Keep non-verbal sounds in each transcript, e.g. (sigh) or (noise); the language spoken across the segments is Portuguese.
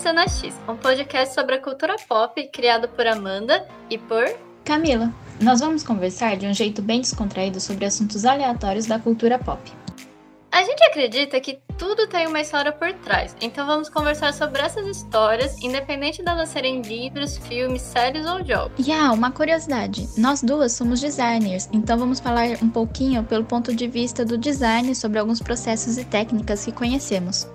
Cena X, um podcast sobre a cultura pop criado por Amanda e por Camila. Nós vamos conversar de um jeito bem descontraído sobre assuntos aleatórios da cultura pop. A gente acredita que tudo tem uma história por trás, então vamos conversar sobre essas histórias, independente delas serem livros, filmes, séries ou jogos. E ah, uma curiosidade: nós duas somos designers, então vamos falar um pouquinho pelo ponto de vista do design sobre alguns processos e técnicas que conhecemos.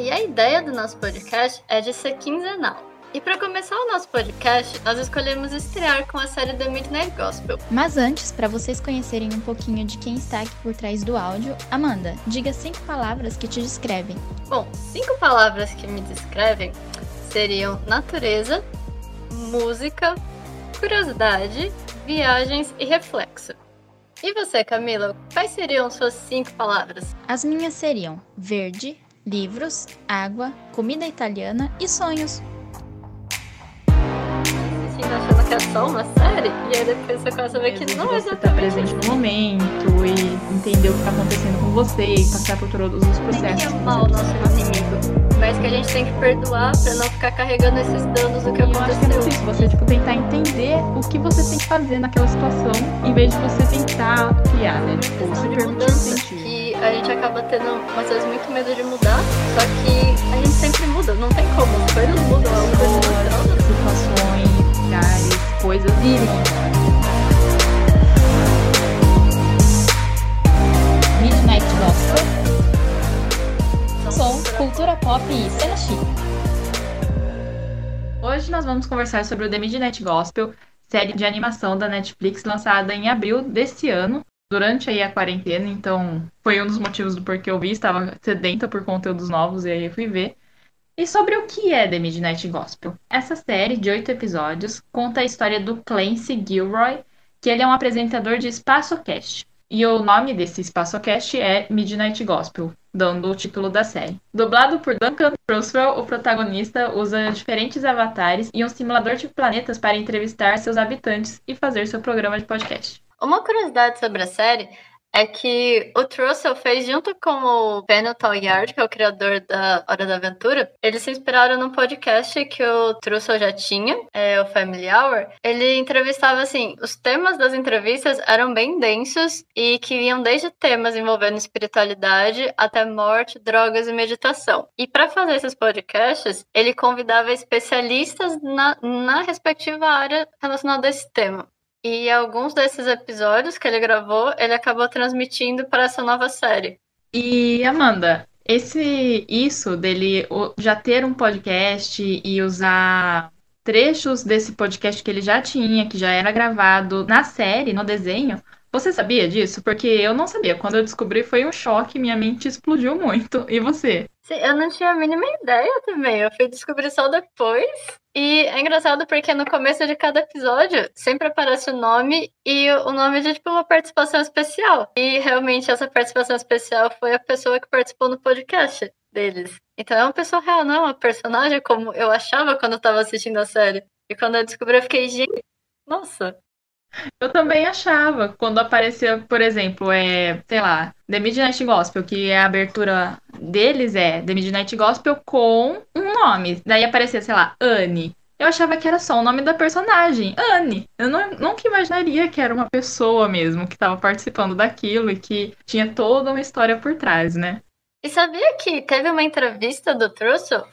E a ideia do nosso podcast é de ser quinzenal. E para começar o nosso podcast, nós escolhemos estrear com a série The Midnight Gospel. Mas antes, para vocês conhecerem um pouquinho de quem está aqui por trás do áudio, Amanda, diga cinco palavras que te descrevem. Bom, cinco palavras que me descrevem seriam natureza, música, curiosidade, viagens e reflexo. E você, Camila, quais seriam suas cinco palavras? As minhas seriam verde, livros, água, comida italiana e sonhos achando que é só uma série, e aí depois você começa a ver que não é exatamente. Você tá presente no momento e entender o que tá acontecendo com você e passar por todos os processos. Tem que amar o nosso inimigo, mas que a gente tem que perdoar pra não ficar carregando esses danos do que aconteceu. Eu acho que é muito isso, você tipo, tentar entender o que você tem que fazer naquela situação, em vez de você tentar criar, né? Tipo, se permitir sentir. A gente acaba tendo, às vezes, muito medo de mudar, só que a gente sempre muda, não tem como, as coisas mudam, as coisas situações lugares, coisas irem. Midnight Gospel. Som, cultura pop e cena chique. Hoje nós vamos conversar sobre o The Midnight Gospel, série de animação da Netflix lançada em abril deste ano, durante aí a quarentena, então foi um dos motivos do porquê eu vi, estava sedenta por conteúdos novos e aí eu fui ver. E sobre o que é The Midnight Gospel? Essa série de oito episódios conta a história do Clancy Gilroy, que ele é um apresentador de Espaço Cast. E o nome desse Espaço Cast é Midnight Gospel, dando o título da série. Dublado por Duncan Trussell, o protagonista usa diferentes avatares e um simulador de planetas para entrevistar seus habitantes e fazer seu programa de podcast. Uma curiosidade sobre a série é que o Trussell fez junto com o Pendleton Yard, que é o criador da Hora da Aventura, eles se inspiraram num podcast que o Trussell já tinha, é o Family Hour. Ele entrevistava, assim, os temas das entrevistas eram bem densos e que iam desde temas envolvendo espiritualidade até morte, drogas e meditação. E para fazer esses podcasts, ele convidava especialistas na, na respectiva área relacionada a esse tema. E alguns desses episódios que ele gravou, ele acabou transmitindo para essa nova série. E Amanda, esse isso dele já ter um podcast e usar trechos desse podcast que ele já tinha, que já era gravado na série, no desenho, você sabia disso? Porque eu não sabia. Quando eu descobri foi um choque, minha mente explodiu muito. E você? Sim, eu não tinha a mínima ideia também. Eu fui descobrir só depois. E é engraçado porque no começo de cada episódio sempre aparece o nome e o nome de tipo uma participação especial. E realmente essa participação especial foi a pessoa que participou no podcast deles. Então é uma pessoa real, não é uma personagem como eu achava quando eu tava assistindo a série. E quando eu descobri, eu fiquei, gente, nossa, eu também achava, quando aparecia, por exemplo, é, sei lá, The Midnight Gospel, que a abertura deles é The Midnight Gospel com um nome. Daí aparecia, sei lá, Anne. Eu achava que era só o nome da personagem, Anne. Eu não, nunca imaginaria que era uma pessoa mesmo que estava participando daquilo e que tinha toda uma história por trás, né? E sabia que teve uma entrevista do Trussell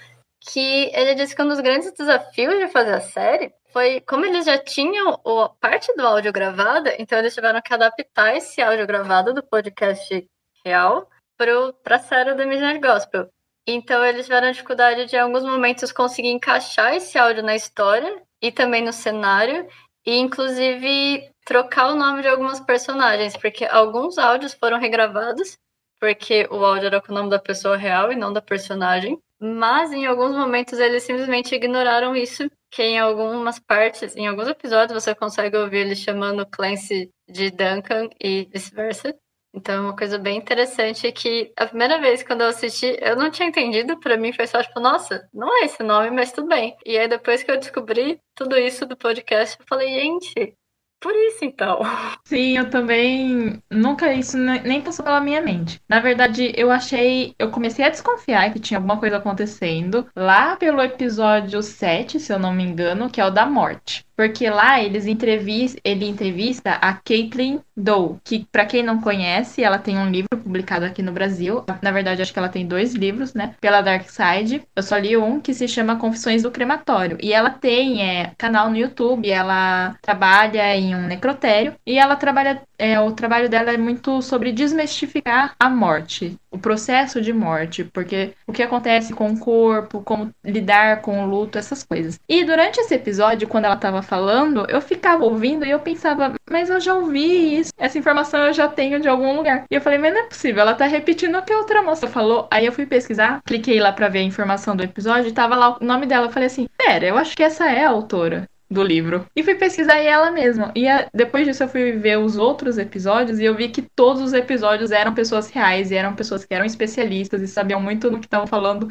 que ele disse que um dos grandes desafios de fazer a série foi como eles já tinham o, parte do áudio gravada, então eles tiveram que adaptar esse áudio gravado do podcast real para a série do Midnight Gospel. Então eles tiveram dificuldade de, em alguns momentos, conseguir encaixar esse áudio na história e também no cenário, e inclusive trocar o nome de algumas personagens, porque alguns áudios foram regravados, porque o áudio era com o nome da pessoa real e não da personagem. Mas em alguns momentos eles simplesmente ignoraram isso, que em algumas partes, em alguns episódios você consegue ouvir eles chamando Clancy de Duncan e vice-versa. Então é uma coisa bem interessante que a primeira vez quando eu assisti, eu não tinha entendido, para mim foi só tipo, nossa, não é esse nome, mas tudo bem. E aí depois que eu descobri tudo isso do podcast, eu falei, gente, por isso, então. Sim, eu também. Nunca isso nem passou pela minha mente. Na verdade, eu achei. Eu comecei a desconfiar que tinha alguma coisa acontecendo lá pelo episódio 7, se eu não me engano, que é o da morte. Porque lá eles entrevist... ele entrevista a Caitlin Doe, que para quem não conhece, ela tem um livro publicado aqui no Brasil. Na verdade, acho que ela tem dois livros, né? Pela Dark Side. Eu só li um que se chama Confissões do Crematório. E ela tem é, canal no YouTube, ela trabalha em um necrotério e ela trabalha é, o trabalho dela é muito sobre desmistificar a morte, o processo de morte, porque o que acontece com o corpo, como lidar com o luto, essas coisas. E durante esse episódio, quando ela estava falando, eu ficava ouvindo e eu pensava, mas eu já ouvi isso, essa informação eu já tenho de algum lugar. E eu falei, mas não é possível, ela tá repetindo o que a outra moça falou. Aí eu fui pesquisar, cliquei lá para ver a informação do episódio e tava lá o nome dela. Eu falei assim, pera, eu acho que essa é a autora do livro. E fui pesquisar ela mesma. E a, depois disso eu fui ver os outros episódios e eu vi que todos os episódios eram pessoas reais e eram pessoas que eram especialistas e sabiam muito do que estavam falando.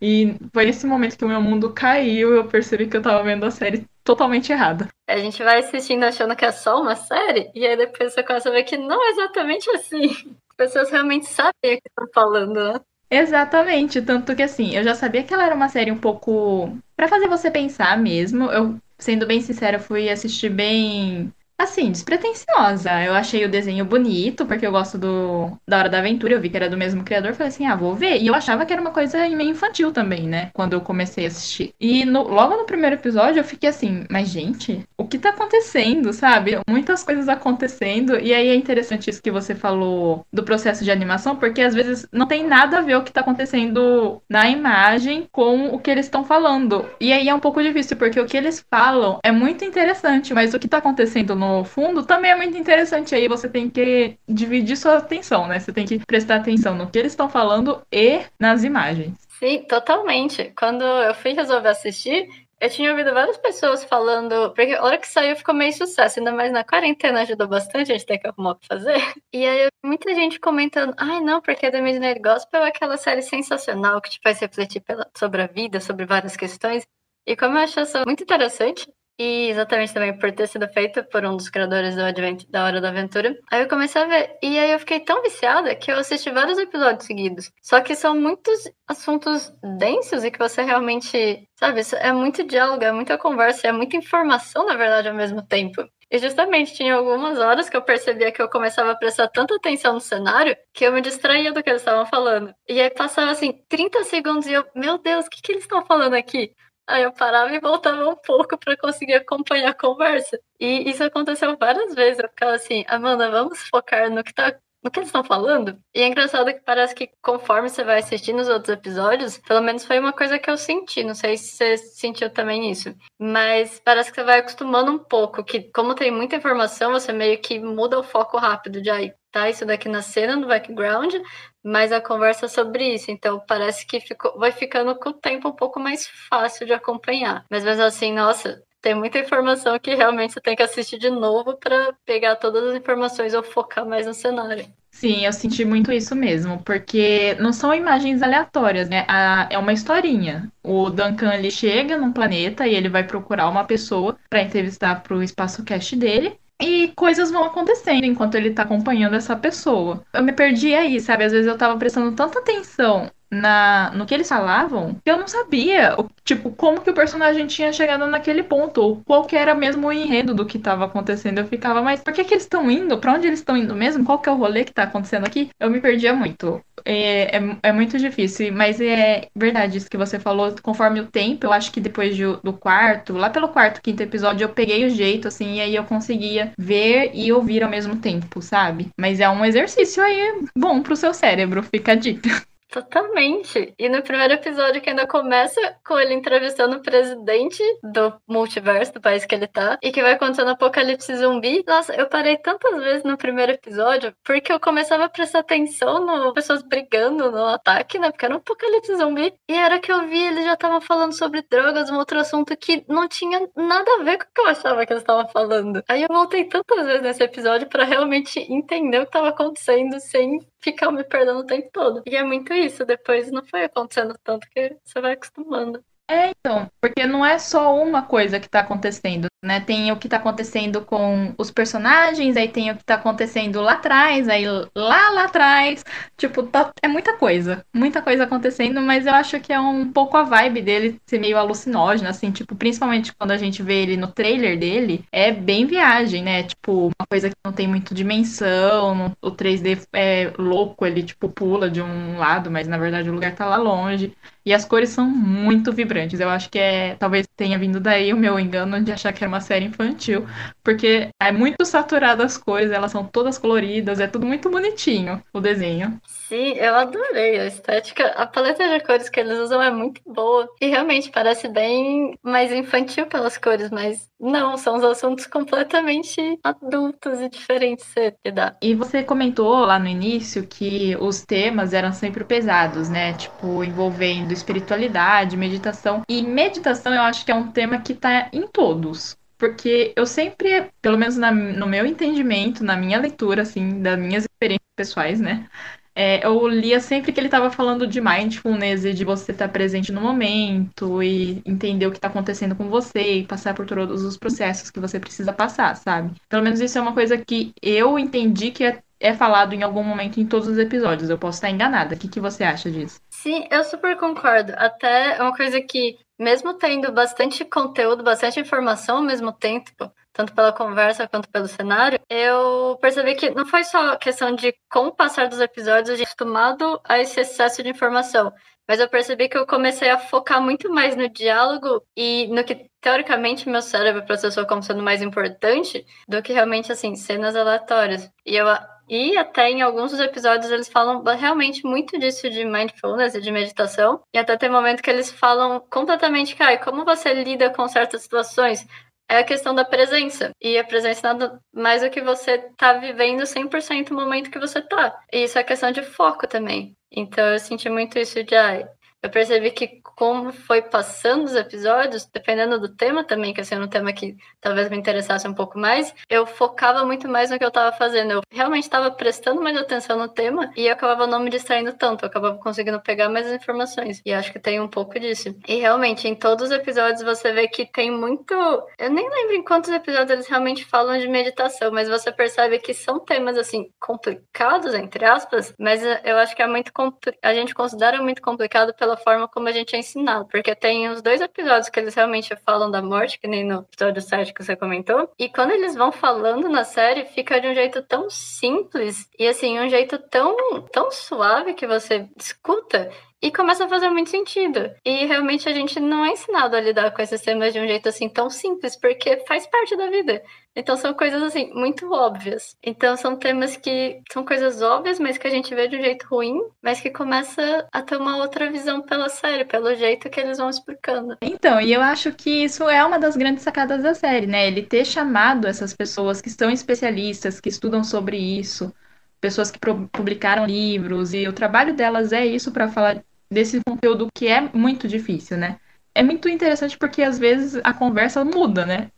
E foi nesse momento que o meu mundo caiu e eu percebi que eu tava vendo a série totalmente errada. A gente vai assistindo achando que é só uma série e aí depois você começa a ver que não é exatamente assim. As pessoas realmente sabem o que estão falando, né? Exatamente, tanto que assim, eu já sabia que ela era uma série um pouco para fazer você pensar mesmo. Eu sendo bem sincera, fui assistir bem Assim, despretensiosa. Eu achei o desenho bonito, porque eu gosto do da Hora da Aventura, eu vi que era do mesmo criador, falei assim, ah, vou ver. E eu achava que era uma coisa meio infantil também, né? Quando eu comecei a assistir. E no, logo no primeiro episódio eu fiquei assim, mas gente, o que tá acontecendo, sabe? Muitas coisas acontecendo. E aí é interessante isso que você falou do processo de animação, porque às vezes não tem nada a ver o que tá acontecendo na imagem com o que eles estão falando. E aí é um pouco difícil, porque o que eles falam é muito interessante, mas o que tá acontecendo no fundo também é muito interessante. Aí você tem que dividir sua atenção, né? Você tem que prestar atenção no que eles estão falando e nas imagens. Sim, totalmente. Quando eu fui resolver assistir, eu tinha ouvido várias pessoas falando, porque a hora que saiu ficou meio sucesso, ainda mais na quarentena ajudou bastante, a gente tem que arrumar o que fazer. (laughs) E aí muita gente comentando, ai não, porque The Midnight Gospel é aquela série sensacional que te faz refletir pela, sobre a vida, sobre várias questões. E como eu acho muito interessante, e exatamente também por ter sido feito por um dos criadores do Advent, da Hora da Aventura. Aí eu comecei a ver. E aí eu fiquei tão viciada que eu assisti vários episódios seguidos. Só que são muitos assuntos densos e que você realmente. Sabe, é muito diálogo, é muita conversa, é muita informação, na verdade, ao mesmo tempo. E justamente tinha algumas horas que eu percebia que eu começava a prestar tanta atenção no cenário que eu me distraía do que eles estavam falando. E aí passava assim 30 segundos e eu, meu Deus, o que, que eles estão falando aqui? Aí eu parava e voltava um pouco para conseguir acompanhar a conversa. E isso aconteceu várias vezes. Eu ficava assim, Amanda, vamos focar no que tá no que eles estão falando. E é engraçado que parece que conforme você vai assistindo os outros episódios, pelo menos foi uma coisa que eu senti. Não sei se você sentiu também isso. Mas parece que você vai acostumando um pouco, que como tem muita informação, você meio que muda o foco rápido de aí. Tá, isso daqui na cena, no background, mas a conversa é sobre isso. Então parece que ficou, vai ficando com o tempo um pouco mais fácil de acompanhar. Mas mesmo assim, nossa, tem muita informação que realmente você tem que assistir de novo para pegar todas as informações ou focar mais no cenário. Sim, eu senti muito isso mesmo, porque não são imagens aleatórias, né? A, é uma historinha. O Duncan ele chega num planeta e ele vai procurar uma pessoa para entrevistar para o espaço cast dele. E coisas vão acontecendo enquanto ele tá acompanhando essa pessoa. Eu me perdi aí, sabe? Às vezes eu tava prestando tanta atenção na, no que eles falavam, eu não sabia, tipo, como que o personagem tinha chegado naquele ponto, ou qual que era mesmo o enredo do que estava acontecendo. Eu ficava, mas por que que eles estão indo? Para onde eles estão indo mesmo? Qual que é o rolê que tá acontecendo aqui? Eu me perdia muito. É, é, é, muito difícil, mas é verdade isso que você falou. Conforme o tempo, eu acho que depois de, do quarto, lá pelo quarto, quinto episódio, eu peguei o jeito, assim, e aí eu conseguia ver e ouvir ao mesmo tempo, sabe? Mas é um exercício aí bom pro seu cérebro, fica a dica. (laughs) Totalmente. E no primeiro episódio, que ainda começa com ele entrevistando o presidente do multiverso, do país que ele tá, e que vai acontecendo um apocalipse zumbi. Nossa, eu parei tantas vezes no primeiro episódio, porque eu começava a prestar atenção no pessoas brigando no ataque, né? Porque era um apocalipse zumbi. E era que eu vi, eles já estavam falando sobre drogas, um outro assunto que não tinha nada a ver com o que eu achava que eles estavam falando. Aí eu voltei tantas vezes nesse episódio para realmente entender o que estava acontecendo sem ficar me perdendo o tempo todo. E é muito isso, depois não foi acontecendo tanto que você vai acostumando. É, então, porque não é só uma coisa que tá acontecendo, né? Tem o que tá acontecendo com os personagens, aí tem o que tá acontecendo lá atrás, aí lá lá atrás. Tipo, tá, é muita coisa. Muita coisa acontecendo, mas eu acho que é um pouco a vibe dele ser meio alucinógeno, assim, tipo, principalmente quando a gente vê ele no trailer dele, é bem viagem, né? Tipo, uma coisa que não tem muito dimensão, o 3D é louco, ele, tipo, pula de um lado, mas na verdade o lugar tá lá longe. E as cores são muito vibrantes. Eu acho que é. Talvez tenha vindo daí o meu engano de achar que era uma série infantil. Porque é muito saturada as cores, elas são todas coloridas, é tudo muito bonitinho o desenho. Sim, eu adorei a estética. A paleta de cores que eles usam é muito boa. E realmente parece bem mais infantil pelas cores, mas não, são os assuntos completamente adultos e diferentes de dar. E você comentou lá no início que os temas eram sempre pesados, né? Tipo, envolvendo espiritualidade, meditação. E meditação eu acho que é um tema que tá em todos. Porque eu sempre, pelo menos na, no meu entendimento, na minha leitura, assim, das minhas experiências pessoais, né? É, eu lia sempre que ele estava falando de mindfulness e de você estar tá presente no momento e entender o que está acontecendo com você e passar por todos os processos que você precisa passar, sabe? Pelo menos isso é uma coisa que eu entendi que é, é falado em algum momento em todos os episódios. Eu posso estar enganada. O que, que você acha disso? Sim, eu super concordo. Até é uma coisa que, mesmo tendo bastante conteúdo, bastante informação ao mesmo tempo, tanto pela conversa quanto pelo cenário, eu percebi que não foi só questão de, com o passar dos episódios, a gente acostumado a esse excesso de informação. Mas eu percebi que eu comecei a focar muito mais no diálogo e no que, teoricamente, meu cérebro processou como sendo mais importante do que realmente, assim, cenas aleatórias. E eu e até em alguns dos episódios eles falam realmente muito disso de mindfulness e de meditação. E até tem momento que eles falam completamente, cara, como você lida com certas situações? é a questão da presença. E a presença nada mais do que você tá vivendo 100% o momento que você tá. E isso é questão de foco também. Então eu senti muito isso de, ai, eu percebi que como foi passando os episódios, dependendo do tema também, que assim, era um tema que talvez me interessasse um pouco mais, eu focava muito mais no que eu estava fazendo. Eu realmente estava prestando mais atenção no tema e eu acabava não me distraindo tanto, eu acabava conseguindo pegar mais informações. E acho que tem um pouco disso. E realmente, em todos os episódios você vê que tem muito. Eu nem lembro em quantos episódios eles realmente falam de meditação, mas você percebe que são temas assim complicados, entre aspas, mas eu acho que é muito compl... a gente considera muito complicado pela pela forma como a gente é ensinado. Porque tem os dois episódios que eles realmente falam da morte, que nem no episódio 7 que você comentou. E quando eles vão falando na série, fica de um jeito tão simples e assim, um jeito tão, tão suave que você escuta e começa a fazer muito sentido. E realmente a gente não é ensinado a lidar com esses temas de um jeito assim tão simples, porque faz parte da vida. Então são coisas assim muito óbvias. Então são temas que são coisas óbvias, mas que a gente vê de um jeito ruim, mas que começa a ter uma outra visão pela série, pelo jeito que eles vão explicando. Então, e eu acho que isso é uma das grandes sacadas da série, né? Ele ter chamado essas pessoas que são especialistas, que estudam sobre isso, pessoas que publicaram livros e o trabalho delas é isso para falar desse conteúdo que é muito difícil, né? É muito interessante porque às vezes a conversa muda, né?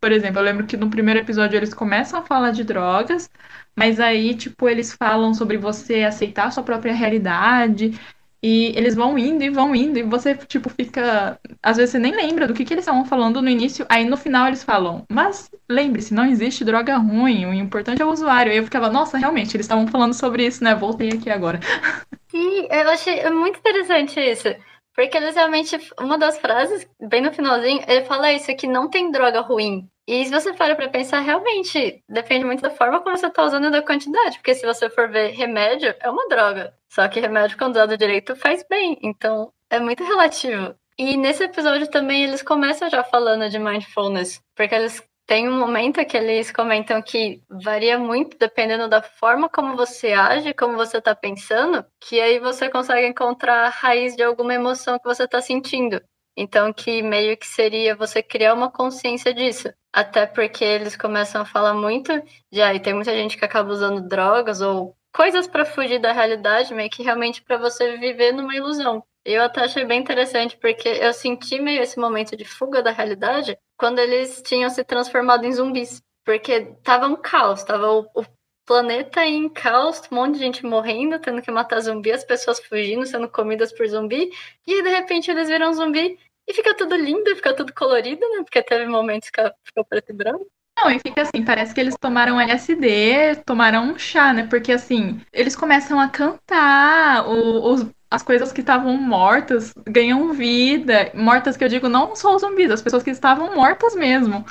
Por exemplo, eu lembro que no primeiro episódio eles começam a falar de drogas, mas aí, tipo, eles falam sobre você aceitar sua própria realidade, e eles vão indo e vão indo, e você, tipo, fica. Às vezes você nem lembra do que, que eles estavam falando no início, aí no final eles falam, mas lembre-se, não existe droga ruim, o importante é o usuário. E eu ficava, nossa, realmente, eles estavam falando sobre isso, né? Voltei aqui agora. (laughs) Sim, eu achei muito interessante isso. Porque eles realmente, uma das frases, bem no finalzinho, ele fala isso, que não tem droga ruim. E se você para pra pensar, realmente, depende muito da forma como você tá usando e da quantidade. Porque se você for ver remédio, é uma droga. Só que remédio, quando usado direito, faz bem. Então, é muito relativo. E nesse episódio também eles começam já falando de mindfulness. Porque eles tem um momento que eles comentam que varia muito dependendo da forma como você age, como você está pensando, que aí você consegue encontrar a raiz de alguma emoção que você está sentindo. Então, que meio que seria você criar uma consciência disso. Até porque eles começam a falar muito de, aí ah, tem muita gente que acaba usando drogas ou coisas para fugir da realidade, meio que realmente para você viver numa ilusão. Eu até achei bem interessante, porque eu senti meio esse momento de fuga da realidade quando eles tinham se transformado em zumbis. Porque tava um caos, tava o, o planeta em caos, um monte de gente morrendo, tendo que matar zumbi, as pessoas fugindo, sendo comidas por zumbi, e aí, de repente eles viram zumbi e fica tudo lindo, fica tudo colorido, né? Porque teve momentos que ficou preto e branco. Não, e fica assim, parece que eles tomaram LSD, tomaram um chá, né? Porque assim, eles começam a cantar, o, os, as coisas que estavam mortas ganham vida. Mortas que eu digo não só os zumbis, as pessoas que estavam mortas mesmo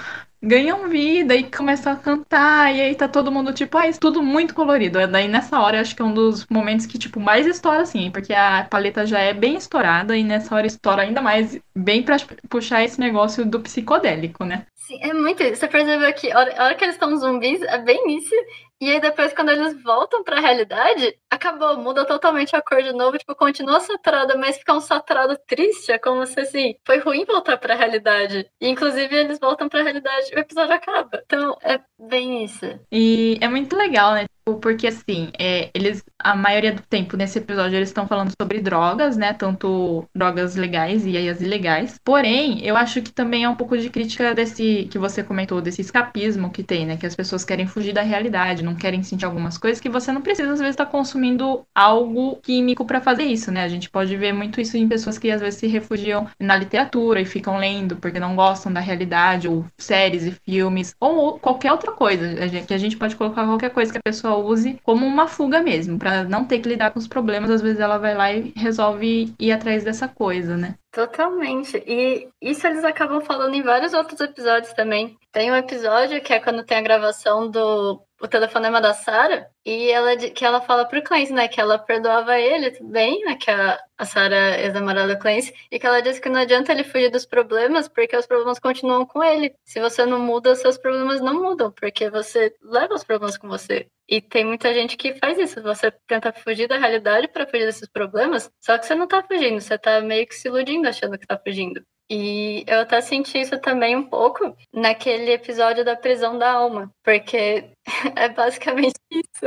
ganham vida e começam a cantar, e aí tá todo mundo, tipo, ah, isso tudo muito colorido. Daí nessa hora, acho que é um dos momentos que, tipo, mais estoura, assim, porque a paleta já é bem estourada, e nessa hora estoura ainda mais, bem pra puxar esse negócio do psicodélico, né? Sim, é muito isso. Você percebeu que a hora que eles estão zumbis, é bem isso. E aí depois, quando eles voltam pra realidade, acabou, muda totalmente a cor de novo, tipo, continua saturada, mas fica um saturado triste, é como se, assim, foi ruim voltar pra realidade. E, inclusive, eles voltam pra realidade e o episódio acaba. Então, é bem isso. E é muito legal, né? Porque, assim, é, eles, a maioria do tempo nesse episódio, eles estão falando sobre drogas, né? Tanto drogas legais e as ilegais. Porém, eu acho que também é um pouco de crítica desse que você comentou, desse escapismo que tem, né? Que as pessoas querem fugir da realidade, não querem sentir algumas coisas que você não precisa, às vezes, estar tá consumindo algo químico para fazer isso, né? A gente pode ver muito isso em pessoas que às vezes se refugiam na literatura e ficam lendo porque não gostam da realidade, ou séries e filmes, ou qualquer outra coisa. Que a gente pode colocar qualquer coisa que a pessoa use como uma fuga mesmo, para não ter que lidar com os problemas. Às vezes ela vai lá e resolve ir atrás dessa coisa, né? Totalmente. E isso eles acabam falando em vários outros episódios também. Tem um episódio que é quando tem a gravação do o telefonema da Sarah e ela que ela fala pro Clancy, né, que ela perdoava ele, tudo bem, né, que a, a Sarah ex-namorada do Clancy, e que ela disse que não adianta ele fugir dos problemas, porque os problemas continuam com ele. Se você não muda, seus problemas não mudam, porque você leva os problemas com você. E tem muita gente que faz isso. Você tenta fugir da realidade para fugir desses problemas, só que você não tá fugindo, você tá meio que se iludindo achando que tá fugindo. E eu até senti isso também um pouco naquele episódio da prisão da alma, porque (laughs) é basicamente isso.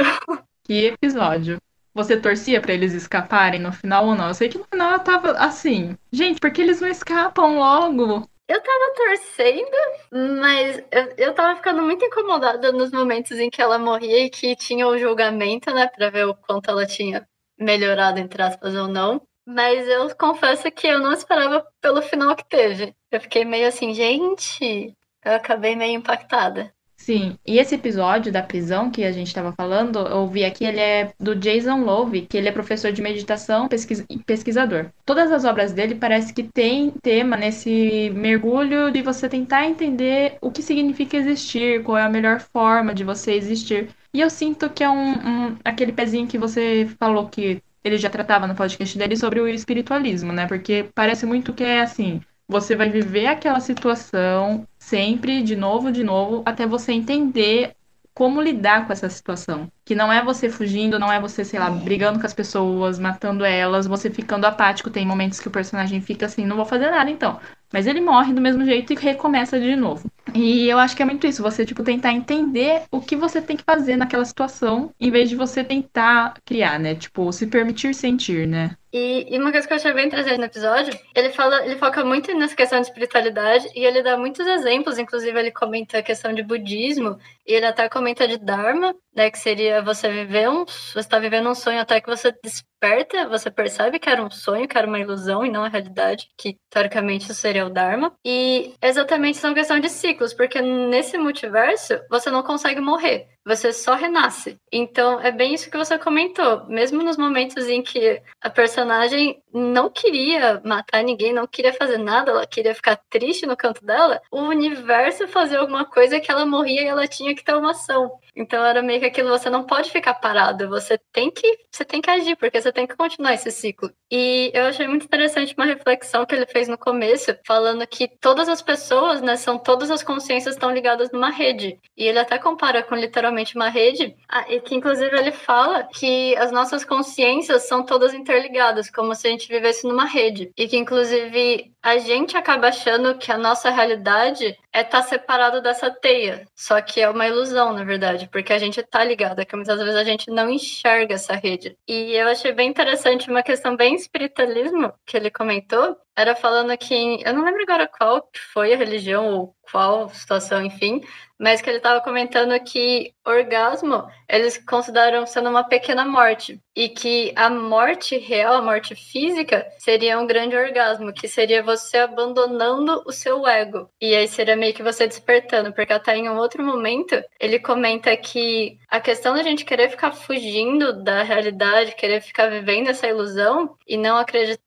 Que episódio? Você torcia para eles escaparem no final ou não? Eu sei que no final eu tava assim, gente, por que eles não escapam logo? Eu tava torcendo, mas eu, eu tava ficando muito incomodada nos momentos em que ela morria e que tinha o julgamento, né, pra ver o quanto ela tinha melhorado, entre aspas, ou não. Mas eu confesso que eu não esperava pelo final que teve. Eu fiquei meio assim, gente, eu acabei meio impactada. Sim, e esse episódio da prisão que a gente estava falando, eu vi aqui, ele é do Jason Love, que ele é professor de meditação e pesquisador. Todas as obras dele parece que tem tema nesse mergulho de você tentar entender o que significa existir, qual é a melhor forma de você existir. E eu sinto que é um, um aquele pezinho que você falou que ele já tratava no podcast dele sobre o espiritualismo, né? Porque parece muito que é assim, você vai viver aquela situação sempre, de novo, de novo, até você entender como lidar com essa situação. Que não é você fugindo, não é você, sei lá, brigando com as pessoas, matando elas, você ficando apático. Tem momentos que o personagem fica assim, não vou fazer nada então. Mas ele morre do mesmo jeito e recomeça de novo. E eu acho que é muito isso, você, tipo, tentar entender o que você tem que fazer naquela situação, em vez de você tentar criar, né? Tipo, se permitir sentir, né? E, e, uma coisa que eu achei bem interessante no episódio, ele fala, ele foca muito nessa questão de espiritualidade e ele dá muitos exemplos, inclusive ele comenta a questão de budismo e ele até comenta de dharma, né, que seria você viver um, você está vivendo um sonho até que você desperta, você percebe que era um sonho, que era uma ilusão e não a realidade, que teoricamente seria o dharma. E exatamente são questão de ciclos, porque nesse multiverso você não consegue morrer você só renasce. Então, é bem isso que você comentou. Mesmo nos momentos em que a personagem não queria matar ninguém, não queria fazer nada, ela queria ficar triste no canto dela, o universo fazia alguma coisa que ela morria e ela tinha que ter uma ação. Então era meio que aquilo, você não pode ficar parado, você tem que, você tem que agir, porque você tem que continuar esse ciclo. E eu achei muito interessante uma reflexão que ele fez no começo, falando que todas as pessoas, né, são todas as consciências estão ligadas numa rede. E ele até compara com literalmente uma rede, ah, e que inclusive ele fala que as nossas consciências são todas interligadas, como se a gente vivesse numa rede. E que inclusive a gente acaba achando que a nossa realidade é estar tá separado dessa teia. Só que é uma ilusão, na verdade, porque a gente tá ligado, é que muitas vezes a gente não enxerga essa rede. E eu achei bem interessante uma questão bem espiritualismo que ele comentou, era falando que. Eu não lembro agora qual foi a religião ou qual situação, enfim, mas que ele estava comentando que orgasmo eles consideram sendo uma pequena morte e que a morte real, a morte física, seria um grande orgasmo, que seria você abandonando o seu ego. E aí seria meio que você despertando, porque até em um outro momento ele comenta que a questão da gente querer ficar fugindo da realidade, querer ficar vivendo essa ilusão e não acreditar,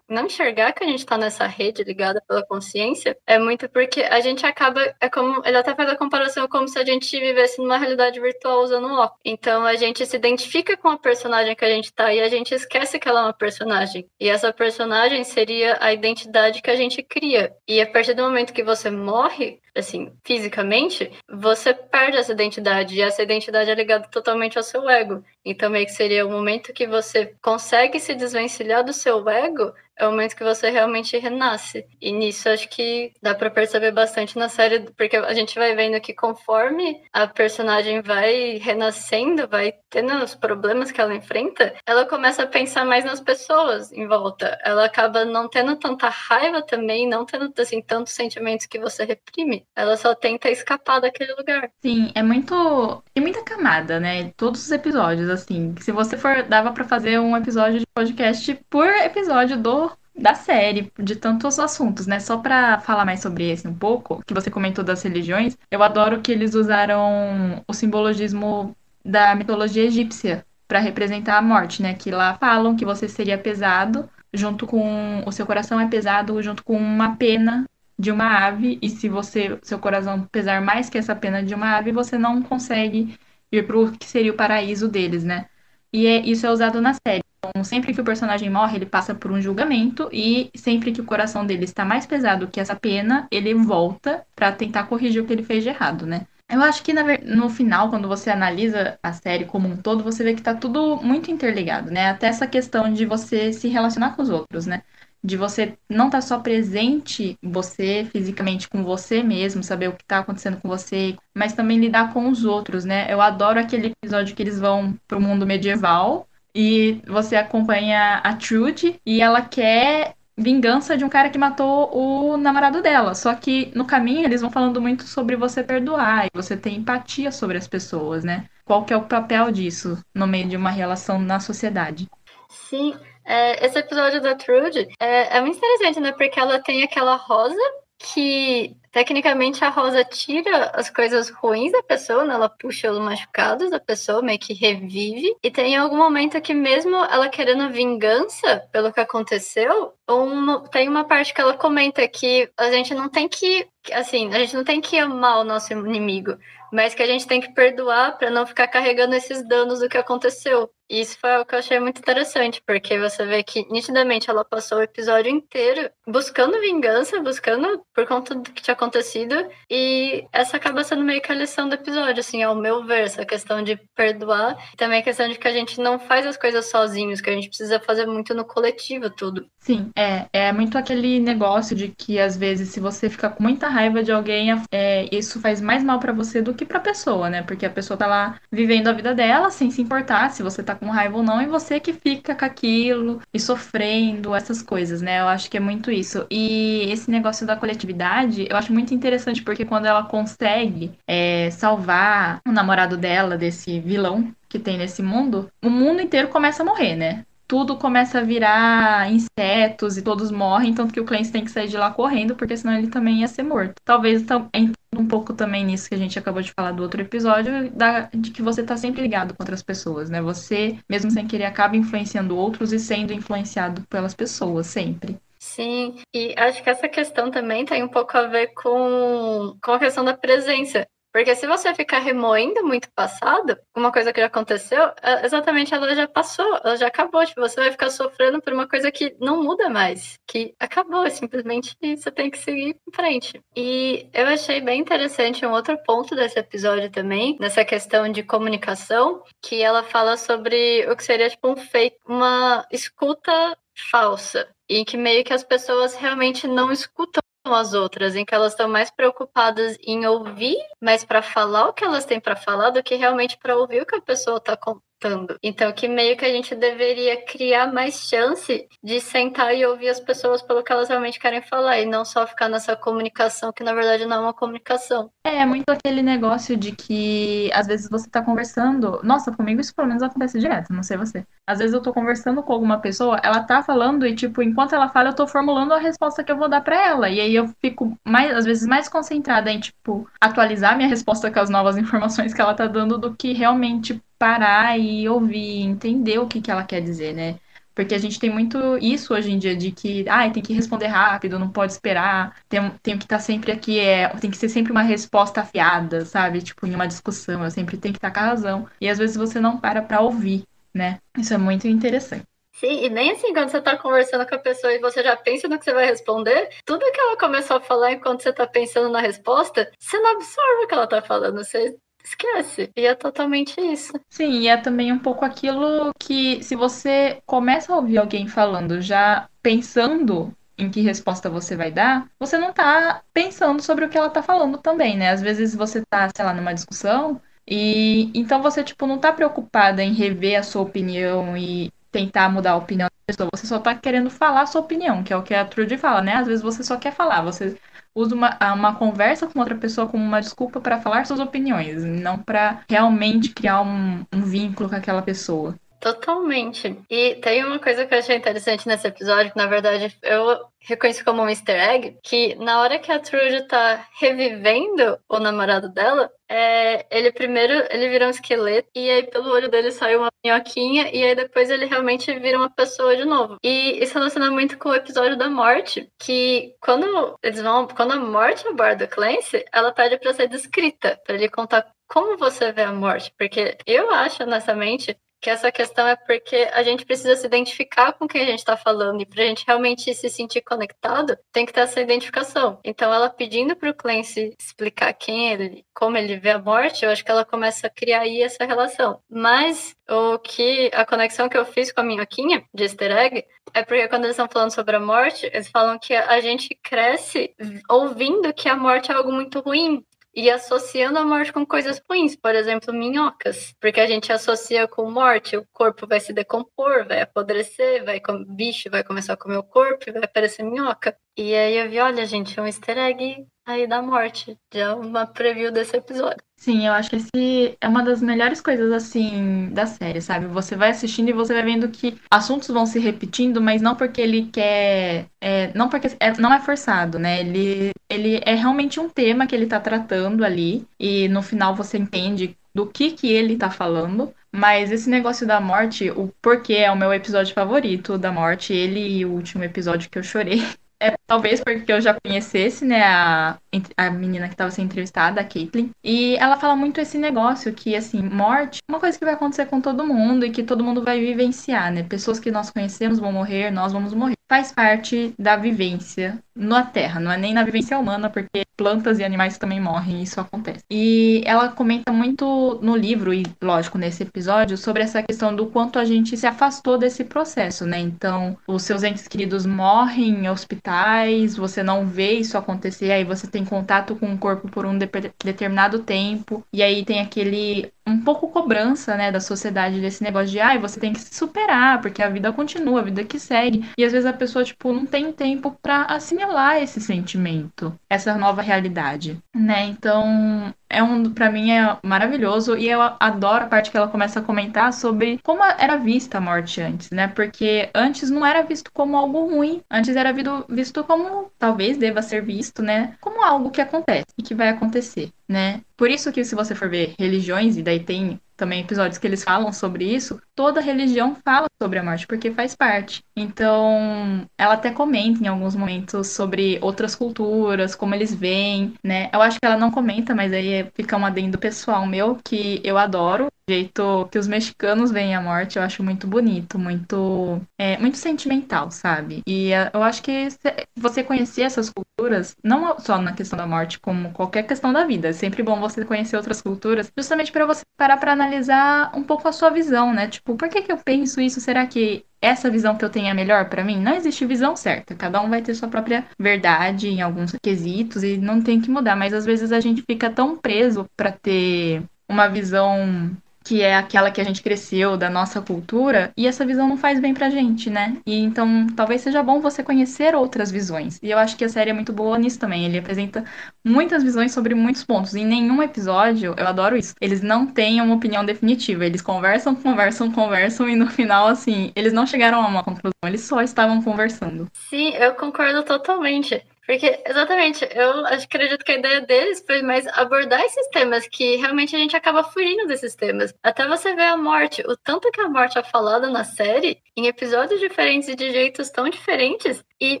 não enxergar que a gente está nessa rede ligada pela consciência, é muito porque a gente acaba, é como, ele até faz a comparação como se a gente vivesse numa realidade virtual usando um óculos. Então a gente se identifica com a personagem que a gente tá e a gente esquece que ela é uma personagem. E essa personagem seria a identidade que a gente cria. E a partir do momento que você morre, assim, fisicamente, você perde essa identidade. E essa identidade é ligada totalmente ao seu ego. Então, meio que seria o momento que você consegue se desvencilhar do seu ego é o momento que você realmente renasce. E nisso acho que dá para perceber bastante na série, porque a gente vai vendo que conforme a personagem vai renascendo, vai tendo os problemas que ela enfrenta, ela começa a pensar mais nas pessoas em volta. Ela acaba não tendo tanta raiva também, não tendo assim tantos sentimentos que você reprime. Ela só tenta escapar daquele lugar. Sim, é muito e muita camada, né? Todos os episódios assim. Se você for dava para fazer um episódio de podcast por episódio do da série, de tantos assuntos, né? Só para falar mais sobre esse um pouco, que você comentou das religiões, eu adoro que eles usaram o simbologismo da mitologia egípcia para representar a morte, né? Que lá falam que você seria pesado junto com o seu coração é pesado junto com uma pena de uma ave e se você seu coração pesar mais que essa pena de uma ave, você não consegue ir para o que seria o paraíso deles, né? E é, isso é usado na série. Então, sempre que o personagem morre, ele passa por um julgamento e sempre que o coração dele está mais pesado que essa pena, ele volta para tentar corrigir o que ele fez de errado, né? Eu acho que no final, quando você analisa a série como um todo, você vê que tá tudo muito interligado, né? Até essa questão de você se relacionar com os outros, né? De você não estar tá só presente, você fisicamente com você mesmo, saber o que está acontecendo com você, mas também lidar com os outros, né? Eu adoro aquele episódio que eles vão pro mundo medieval e você acompanha a Trude e ela quer vingança de um cara que matou o namorado dela. Só que no caminho eles vão falando muito sobre você perdoar e você ter empatia sobre as pessoas, né? Qual que é o papel disso no meio de uma relação na sociedade? Sim, é, esse episódio da Trude é, é muito interessante, né? Porque ela tem aquela rosa que tecnicamente a Rosa tira as coisas ruins da pessoa, né? ela puxa os machucados da pessoa, meio que revive. E tem algum momento que, mesmo ela querendo vingança pelo que aconteceu, um, tem uma parte que ela comenta que a gente não tem que. Assim, a gente não tem que amar o nosso inimigo, mas que a gente tem que perdoar para não ficar carregando esses danos do que aconteceu. Isso foi o que eu achei muito interessante, porque você vê que nitidamente ela passou o episódio inteiro buscando vingança, buscando por conta do que tinha acontecido, e essa acaba sendo meio que a lição do episódio, assim, ao meu ver, essa questão de perdoar, e também a questão de que a gente não faz as coisas sozinhos, que a gente precisa fazer muito no coletivo tudo. Sim, é, é muito aquele negócio de que às vezes se você fica com muita raiva de alguém, é, isso faz mais mal para você do que pra pessoa, né? Porque a pessoa tá lá vivendo a vida dela sem se importar se você tá com raiva ou não, e você que fica com aquilo e sofrendo essas coisas, né? Eu acho que é muito isso. E esse negócio da coletividade, eu acho muito interessante porque quando ela consegue é, salvar o namorado dela desse vilão que tem nesse mundo, o mundo inteiro começa a morrer, né? Tudo começa a virar insetos e todos morrem, tanto que o Clancy tem que sair de lá correndo, porque senão ele também ia ser morto. Talvez entre um pouco também nisso que a gente acabou de falar do outro episódio, da, de que você tá sempre ligado com outras pessoas, né? Você, mesmo sem querer, acaba influenciando outros e sendo influenciado pelas pessoas, sempre. Sim, e acho que essa questão também tem um pouco a ver com, com a questão da presença. Porque se você ficar remoendo muito passado, uma coisa que já aconteceu, é, exatamente ela já passou, ela já acabou. Tipo, você vai ficar sofrendo por uma coisa que não muda mais, que acabou, simplesmente você tem que seguir em frente. E eu achei bem interessante um outro ponto desse episódio também, nessa questão de comunicação, que ela fala sobre o que seria tipo um fake, uma escuta falsa, em que meio que as pessoas realmente não escutam as outras, em que elas estão mais preocupadas em ouvir, mais para falar o que elas têm para falar do que realmente para ouvir o que a pessoa está gostando. Então, que meio que a gente deveria criar mais chance de sentar e ouvir as pessoas pelo que elas realmente querem falar e não só ficar nessa comunicação que na verdade não é uma comunicação. É, muito aquele negócio de que às vezes você tá conversando. Nossa, comigo isso pelo menos acontece direto, não sei você. Às vezes eu tô conversando com alguma pessoa, ela tá falando e, tipo, enquanto ela fala, eu tô formulando a resposta que eu vou dar para ela. E aí eu fico mais, às vezes, mais concentrada em, tipo, atualizar minha resposta com as novas (laughs) informações que ela tá dando do que realmente parar e ouvir, entender o que, que ela quer dizer, né? Porque a gente tem muito isso hoje em dia de que, ah, tem que responder rápido, não pode esperar, tem, tem que estar tá sempre aqui, é, tem que ser sempre uma resposta afiada, sabe? Tipo, em uma discussão, eu sempre tenho que estar com a razão. E às vezes você não para para ouvir, né? Isso é muito interessante. Sim, e nem assim quando você tá conversando com a pessoa e você já pensa no que você vai responder, tudo que ela começou a falar enquanto você tá pensando na resposta, você não absorve o que ela tá falando, você esquece. E é totalmente isso. Sim, e é também um pouco aquilo que se você começa a ouvir alguém falando já pensando em que resposta você vai dar, você não tá pensando sobre o que ela tá falando também, né? Às vezes você tá, sei lá, numa discussão e então você tipo não tá preocupada em rever a sua opinião e tentar mudar a opinião da pessoa, você só tá querendo falar a sua opinião, que é o que a Trudy fala, né? Às vezes você só quer falar, você usa uma, uma conversa com outra pessoa como uma desculpa para falar suas opiniões, não para realmente criar um, um vínculo com aquela pessoa. Totalmente. E tem uma coisa que eu achei interessante nesse episódio, que na verdade eu reconheço como um easter egg, que na hora que a Trude tá revivendo o namorado dela, é, ele primeiro ele vira um esqueleto e aí pelo olho dele sai uma minhoquinha e aí depois ele realmente vira uma pessoa de novo. E isso relaciona muito com o episódio da morte, que quando eles vão, quando a morte aborda o Clancy, ela pede para ser descrita, para ele contar como você vê a morte, porque eu acho honestamente que essa questão é porque a gente precisa se identificar com quem a gente está falando e para a gente realmente se sentir conectado, tem que ter essa identificação. Então, ela pedindo para o Clancy explicar quem ele, como ele vê a morte, eu acho que ela começa a criar aí essa relação. Mas o que a conexão que eu fiz com a minhoquinha de Easter egg é porque quando eles estão falando sobre a morte, eles falam que a gente cresce ouvindo que a morte é algo muito ruim, e associando a morte com coisas ruins, por exemplo, minhocas, porque a gente associa com morte, o corpo vai se decompor, vai apodrecer, vai com... bicho vai começar a comer o corpo e vai aparecer minhoca. E aí eu vi, olha, gente, um easter egg aí da morte, já uma preview desse episódio. Sim, eu acho que esse é uma das melhores coisas, assim, da série, sabe? Você vai assistindo e você vai vendo que assuntos vão se repetindo, mas não porque ele quer. É, não porque. É, não é forçado, né? Ele, ele é realmente um tema que ele tá tratando ali, e no final você entende do que que ele tá falando. Mas esse negócio da morte, o porquê é o meu episódio favorito da morte, ele e o último episódio que eu chorei. (laughs) É, talvez porque eu já conhecesse, né, a, a menina que estava sendo entrevistada, a Caitlyn. E ela fala muito esse negócio que, assim, morte é uma coisa que vai acontecer com todo mundo e que todo mundo vai vivenciar, né? Pessoas que nós conhecemos vão morrer, nós vamos morrer. Faz parte da vivência na Terra, não é nem na vivência humana, porque plantas e animais também morrem, isso acontece. E ela comenta muito no livro, e lógico, nesse episódio, sobre essa questão do quanto a gente se afastou desse processo, né? Então, os seus entes queridos morrem em hospitais, você não vê isso acontecer, aí você tem contato com o corpo por um de determinado tempo, e aí tem aquele um pouco cobrança, né, da sociedade desse negócio de, ai, ah, você tem que se superar, porque a vida continua, a vida que segue. E às vezes a pessoa, tipo, não tem tempo para assimilar esse sentimento, essa nova realidade, né? Então, é um, para mim é maravilhoso e eu adoro a parte que ela começa a comentar sobre como era vista a morte antes, né? Porque antes não era visto como algo ruim, antes era visto como talvez deva ser visto, né? Como algo que acontece e que vai acontecer, né? Por isso que se você for ver religiões e daí tem também episódios que eles falam sobre isso, toda religião fala sobre a morte, porque faz parte. Então, ela até comenta em alguns momentos sobre outras culturas, como eles veem, né? Eu acho que ela não comenta, mas aí fica um adendo pessoal meu, que eu adoro, jeito que os mexicanos veem a morte, eu acho muito bonito, muito é, muito sentimental, sabe? E é, eu acho que você conhecer essas culturas, não só na questão da morte, como qualquer questão da vida, é sempre bom você conhecer outras culturas, justamente para você parar para analisar um pouco a sua visão, né? Tipo, por que que eu penso isso? Será que essa visão que eu tenho é melhor para mim? Não existe visão certa. Cada um vai ter sua própria verdade em alguns quesitos e não tem que mudar. Mas às vezes a gente fica tão preso para ter uma visão que é aquela que a gente cresceu, da nossa cultura, e essa visão não faz bem pra gente, né? E então talvez seja bom você conhecer outras visões. E eu acho que a série é muito boa nisso também. Ele apresenta muitas visões sobre muitos pontos. Em nenhum episódio, eu adoro isso, eles não têm uma opinião definitiva. Eles conversam, conversam, conversam, e no final, assim, eles não chegaram a uma conclusão, eles só estavam conversando. Sim, eu concordo totalmente. Porque, exatamente, eu acredito que a ideia deles foi mais abordar esses temas, que realmente a gente acaba fugindo desses temas. Até você ver a morte, o tanto que a morte é falada na série, em episódios diferentes e de jeitos tão diferentes. E,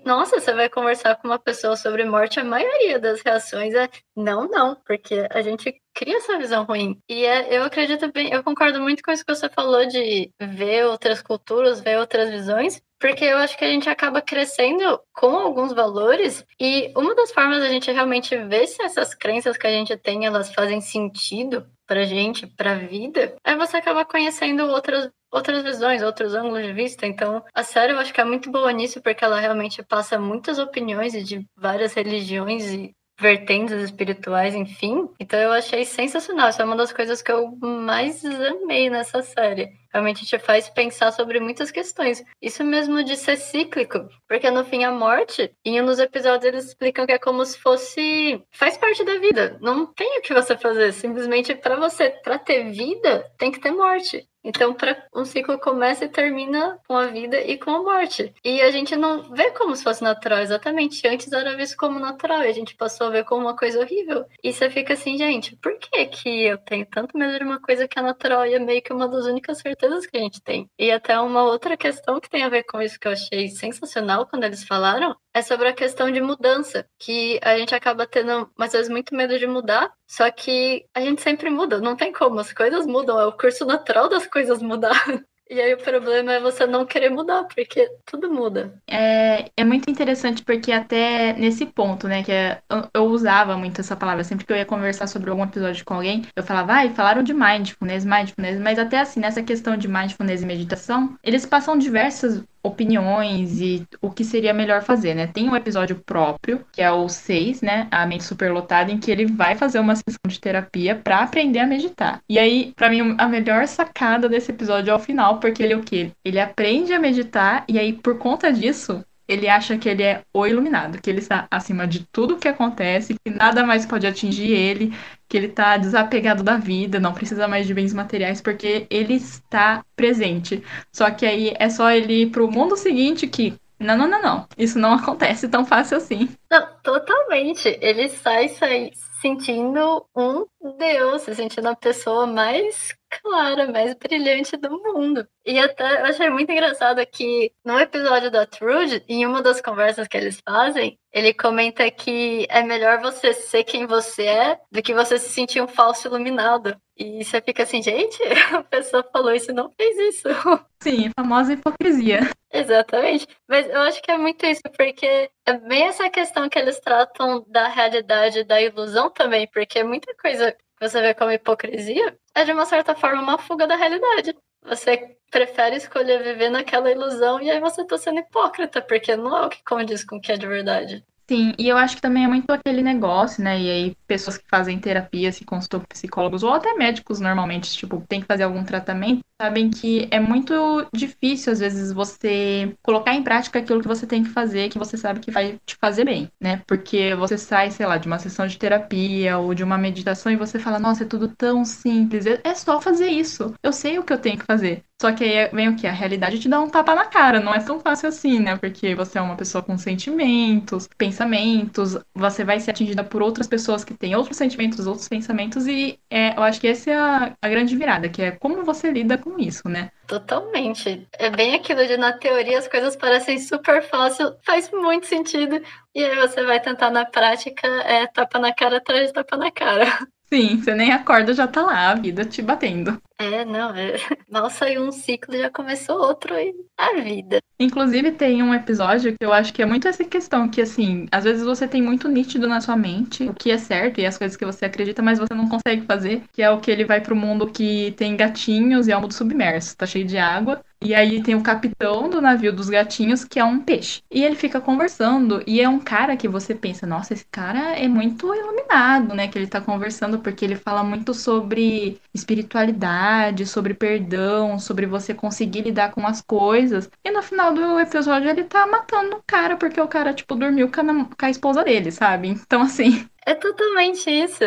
nossa, você vai conversar com uma pessoa sobre morte, a maioria das reações é não, não, porque a gente cria essa visão ruim. E é, eu acredito bem, eu concordo muito com isso que você falou de ver outras culturas, ver outras visões, porque eu acho que a gente acaba crescendo com alguns valores e uma das formas da gente realmente ver se essas crenças que a gente tem, elas fazem sentido pra gente, pra vida, é você acabar conhecendo outras outras visões, outros ângulos de vista. Então, a série eu acho que é muito boa nisso porque ela realmente passa muitas opiniões de várias religiões e vertentes espirituais, enfim. Então eu achei sensacional. Isso é uma das coisas que eu mais amei nessa série. Realmente te faz pensar sobre muitas questões. Isso mesmo de ser cíclico, porque no fim a morte, um dos episódios eles explicam que é como se fosse faz parte da vida. Não tem o que você fazer, simplesmente para você, para ter vida, tem que ter morte. Então, pra, um ciclo começa e termina com a vida e com a morte. E a gente não vê como se fosse natural, exatamente. Antes era visto como natural e a gente passou a ver como uma coisa horrível. E você fica assim, gente, por que que eu tenho tanto medo de uma coisa que é natural e é meio que uma das únicas certezas que a gente tem? E até uma outra questão que tem a ver com isso que eu achei sensacional quando eles falaram é sobre a questão de mudança, que a gente acaba tendo, às vezes, muito medo de mudar, só que a gente sempre muda, não tem como, as coisas mudam, é o curso natural das coisas mudar. (laughs) E aí o problema é você não querer mudar, porque tudo muda. É, é muito interessante porque até nesse ponto, né, que é, eu, eu, usava muito essa palavra, sempre que eu ia conversar sobre algum episódio com alguém, eu falava, ai, ah, falaram de mindfulness, mindfulness, mas até assim, nessa questão de mindfulness e meditação, eles passam diversas opiniões e o que seria melhor fazer, né? Tem um episódio próprio, que é o 6, né? A mente superlotada, em que ele vai fazer uma sessão de terapia para aprender a meditar. E aí, para mim, a melhor sacada desse episódio é o final, porque ele é o quê? Ele aprende a meditar e aí, por conta disso, ele acha que ele é o iluminado, que ele está acima de tudo que acontece, que nada mais pode atingir ele, que ele está desapegado da vida, não precisa mais de bens materiais, porque ele está presente. Só que aí é só ele ir pro mundo seguinte que. Não, não, não, não. Isso não (laughs) acontece tão fácil assim. Não, totalmente. Ele sai, sai sentindo um Deus, se sentindo a pessoa mais clara, mais brilhante do mundo. E até eu achei muito engraçado que no episódio da Trude, em uma das conversas que eles fazem, ele comenta que é melhor você ser quem você é do que você se sentir um falso iluminado. E você fica assim, gente, (laughs) a pessoa falou isso e não fez isso. (laughs) Sim, famosa hipocrisia. Exatamente. Mas eu acho que é muito isso, porque é bem essa questão que eles tratam da realidade da ilusão também, porque muita coisa você vê como hipocrisia é de uma certa forma uma fuga da realidade. Você prefere escolher viver naquela ilusão e aí você tá sendo hipócrita, porque não é o que condiz com o que é de verdade. Sim, e eu acho que também é muito aquele negócio, né? E aí, pessoas que fazem terapia, se consultam psicólogos, ou até médicos normalmente, tipo, tem que fazer algum tratamento, sabem que é muito difícil, às vezes, você colocar em prática aquilo que você tem que fazer, que você sabe que vai te fazer bem, né? Porque você sai, sei lá, de uma sessão de terapia ou de uma meditação e você fala, nossa, é tudo tão simples, é só fazer isso. Eu sei o que eu tenho que fazer. Só que aí vem o que? A realidade te dá um tapa na cara. Não é tão fácil assim, né? Porque você é uma pessoa com sentimentos, pensamentos, você vai ser atingida por outras pessoas que têm outros sentimentos, outros pensamentos, e é, eu acho que essa é a, a grande virada, que é como você lida com isso, né? Totalmente. É bem aquilo de, na teoria, as coisas parecem super fácil, faz muito sentido, e aí você vai tentar na prática, é tapa na cara atrás de tapa na cara. (laughs) Sim, você nem acorda, já tá lá, a vida te batendo. É, não, é... (laughs) mal saiu um ciclo, já começou outro e a vida. Inclusive, tem um episódio que eu acho que é muito essa questão, que assim, às vezes você tem muito nítido na sua mente o que é certo e as coisas que você acredita, mas você não consegue fazer, que é o que ele vai pro mundo que tem gatinhos e é um mundo submerso, tá cheio de água. E aí tem o capitão do navio dos gatinhos, que é um peixe. E ele fica conversando, e é um cara que você pensa, nossa, esse cara é muito iluminado, né? Que ele tá conversando, porque ele fala muito sobre espiritualidade, sobre perdão, sobre você conseguir lidar com as coisas. E no final do episódio ele tá matando o cara, porque o cara, tipo, dormiu com a, com a esposa dele, sabe? Então, assim. É totalmente isso.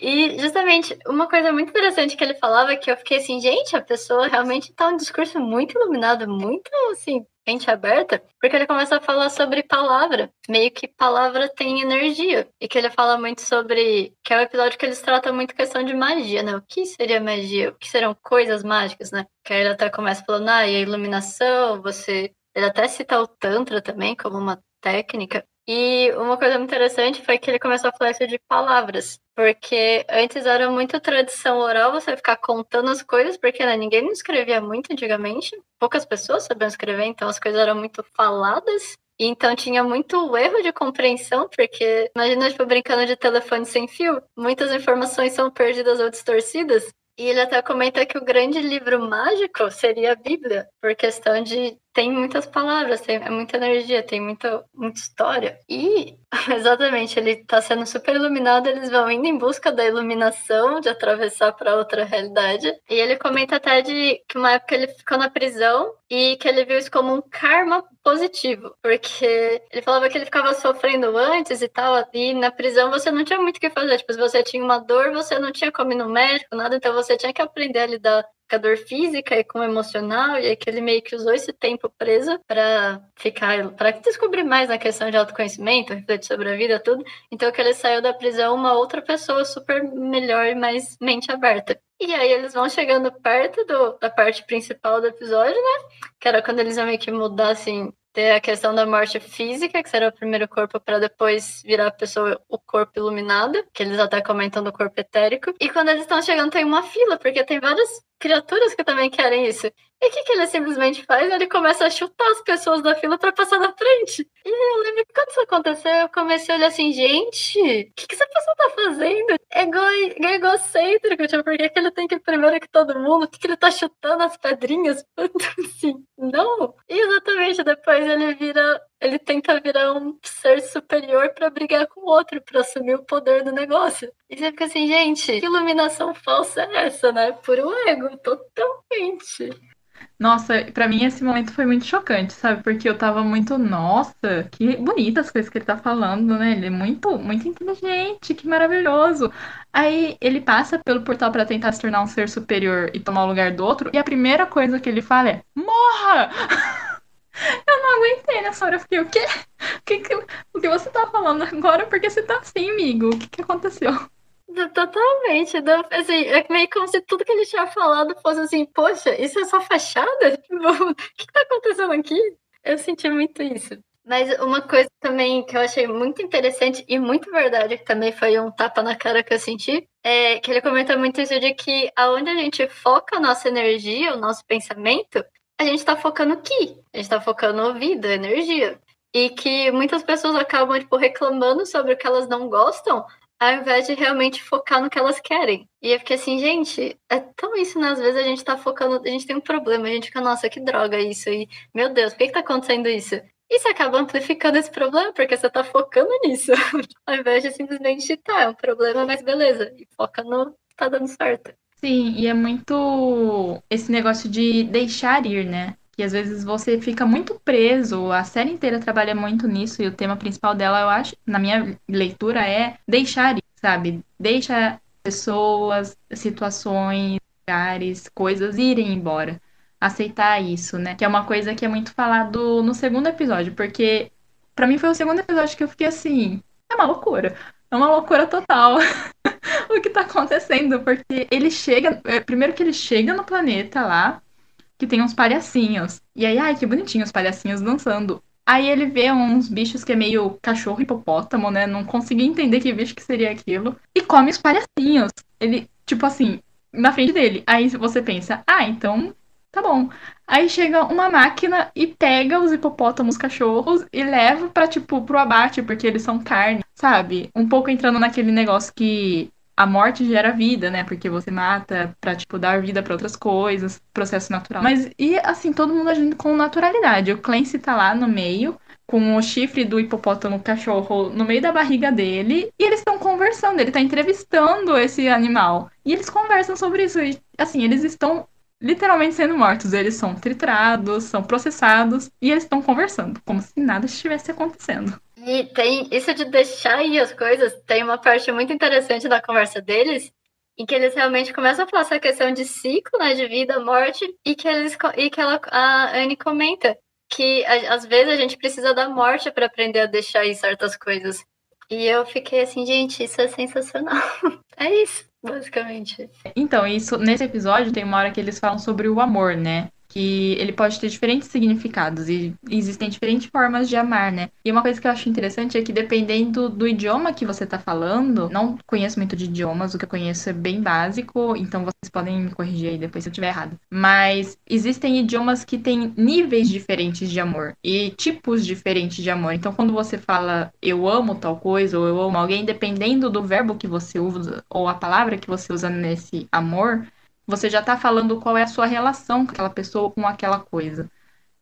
E justamente uma coisa muito interessante que ele falava que eu fiquei assim, gente, a pessoa realmente tá um discurso muito iluminado, muito assim, mente aberta, porque ele começa a falar sobre palavra, meio que palavra tem energia, e que ele fala muito sobre, que é um episódio que eles tratam muito questão de magia, né? O que seria magia? O que serão coisas mágicas, né? Que aí ele até começa falando, ah, e a iluminação, você ele até cita o Tantra também como uma técnica. E uma coisa muito interessante foi que ele começou a falar isso de palavras. Porque antes era muito tradição oral você ficar contando as coisas, porque né, ninguém não escrevia muito antigamente. Poucas pessoas sabiam escrever, então as coisas eram muito faladas. Então tinha muito erro de compreensão, porque imagina, tipo, brincando de telefone sem fio, muitas informações são perdidas ou distorcidas. E ele até comenta que o grande livro mágico seria a Bíblia, por questão de tem muitas palavras, tem é muita energia, tem muita, muita história. E, (laughs) exatamente, ele está sendo super iluminado, eles vão indo em busca da iluminação, de atravessar para outra realidade. E ele comenta até de que uma época ele ficou na prisão e que ele viu isso como um karma positivo, porque ele falava que ele ficava sofrendo antes e tal, e na prisão você não tinha muito o que fazer. Tipo, se você tinha uma dor, você não tinha como ir no médico, nada, então você tinha que aprender a lidar com a dor física e com o emocional, e aí que ele meio que usou esse tempo preso para ficar, para descobrir mais na questão de autoconhecimento, refletir sobre a vida, tudo. Então que ele saiu da prisão uma outra pessoa super melhor e mais mente aberta. E aí eles vão chegando perto do, da parte principal do episódio, né? Que era quando eles vão meio que mudar, assim, ter a questão da morte física, que será o primeiro corpo, para depois virar a pessoa o corpo iluminado, que eles até comentam do corpo etérico. E quando eles estão chegando, tem uma fila, porque tem várias criaturas que também querem isso. E o que, que ele simplesmente faz? Ele começa a chutar as pessoas da fila para passar na frente. E eu lembro que quando isso aconteceu, eu comecei a olhar assim, gente, o que, que essa pessoa tá fazendo? É, ego, é egocêntrico, tipo, por que, que ele tem que ir primeiro que todo mundo? Por que, que ele tá chutando as pedrinhas? (laughs) assim, não. E exatamente, depois ele vira ele tenta virar um ser superior para brigar com o outro, para assumir o poder do negócio. E você fica assim, gente, que iluminação falsa é essa, né? Puro ego, totalmente. Nossa, para mim esse momento foi muito chocante, sabe? Porque eu tava muito, nossa, que bonitas as coisas que ele tá falando, né? Ele é muito, muito inteligente, que maravilhoso. Aí ele passa pelo portal para tentar se tornar um ser superior e tomar o lugar do outro, e a primeira coisa que ele fala é: "Morra!" (laughs) Eu não aguentei nessa hora. Eu fiquei, o quê? O que, o que você tá falando agora? Porque você tá assim, amigo? O que, que aconteceu? Totalmente. Assim, é meio como se tudo que ele tinha falado fosse assim, poxa, isso é só fachada? (laughs) Tipo, o que tá acontecendo aqui? Eu senti muito isso. Mas uma coisa também que eu achei muito interessante e muito verdade, que também foi um tapa na cara que eu senti, é que ele comenta muito isso de que aonde a gente foca a nossa energia, o nosso pensamento, a gente está focando aqui. A gente está focando vida, energia. E que muitas pessoas acabam, tipo, reclamando sobre o que elas não gostam, ao invés de realmente focar no que elas querem. E eu fiquei assim, gente, é tão isso, né? Às vezes a gente tá focando, a gente tem um problema, a gente fica, nossa, que droga isso. E, meu Deus, por que, que tá acontecendo isso? E você acaba amplificando esse problema, porque você tá focando nisso. (laughs) ao invés de simplesmente, tá, é um problema, mas beleza. E foca no que tá dando certo. Sim, e é muito esse negócio de deixar ir, né? Que às vezes você fica muito preso, a série inteira trabalha muito nisso, e o tema principal dela, eu acho, na minha leitura, é deixar sabe? Deixa pessoas, situações, lugares, coisas irem embora. Aceitar isso, né? Que é uma coisa que é muito falado no segundo episódio, porque para mim foi o segundo episódio que eu fiquei assim, é uma loucura. É uma loucura total (laughs) o que tá acontecendo, porque ele chega. É, primeiro que ele chega no planeta lá, que tem uns palhacinhos. E aí, ai, que bonitinho os palhacinhos dançando. Aí ele vê uns bichos que é meio cachorro hipopótamo, né? Não conseguia entender que bicho que seria aquilo. E come os palhacinhos. Ele, tipo assim, na frente dele. Aí você pensa, ah, então tá bom. Aí chega uma máquina e pega os hipopótamos cachorros e leva pra, tipo, pro abate, porque eles são carne, sabe? Um pouco entrando naquele negócio que a morte gera vida, né? Porque você mata pra, tipo, dar vida para outras coisas, processo natural. Mas, e assim, todo mundo agindo com naturalidade. O Clancy tá lá no meio, com o chifre do hipopótamo cachorro no meio da barriga dele, e eles estão conversando, ele tá entrevistando esse animal. E eles conversam sobre isso. E, assim, eles estão literalmente sendo mortos. Eles são triturados, são processados, e eles estão conversando, como se nada estivesse acontecendo. E tem isso de deixar ir as coisas, tem uma parte muito interessante da conversa deles, em que eles realmente começam a falar essa questão de ciclo, né, de vida, morte, e que eles e que ela, a Anne comenta que às vezes a gente precisa da morte para aprender a deixar ir certas coisas. E eu fiquei assim, gente, isso é sensacional. (laughs) é isso, basicamente. Então, isso nesse episódio tem uma hora que eles falam sobre o amor, né? Que ele pode ter diferentes significados e existem diferentes formas de amar, né? E uma coisa que eu acho interessante é que dependendo do idioma que você tá falando, não conheço muito de idiomas, o que eu conheço é bem básico, então vocês podem me corrigir aí depois se eu estiver errado. Mas existem idiomas que têm níveis diferentes de amor e tipos diferentes de amor. Então quando você fala eu amo tal coisa ou eu amo alguém, dependendo do verbo que você usa ou a palavra que você usa nesse amor, você já está falando qual é a sua relação com aquela pessoa, com aquela coisa.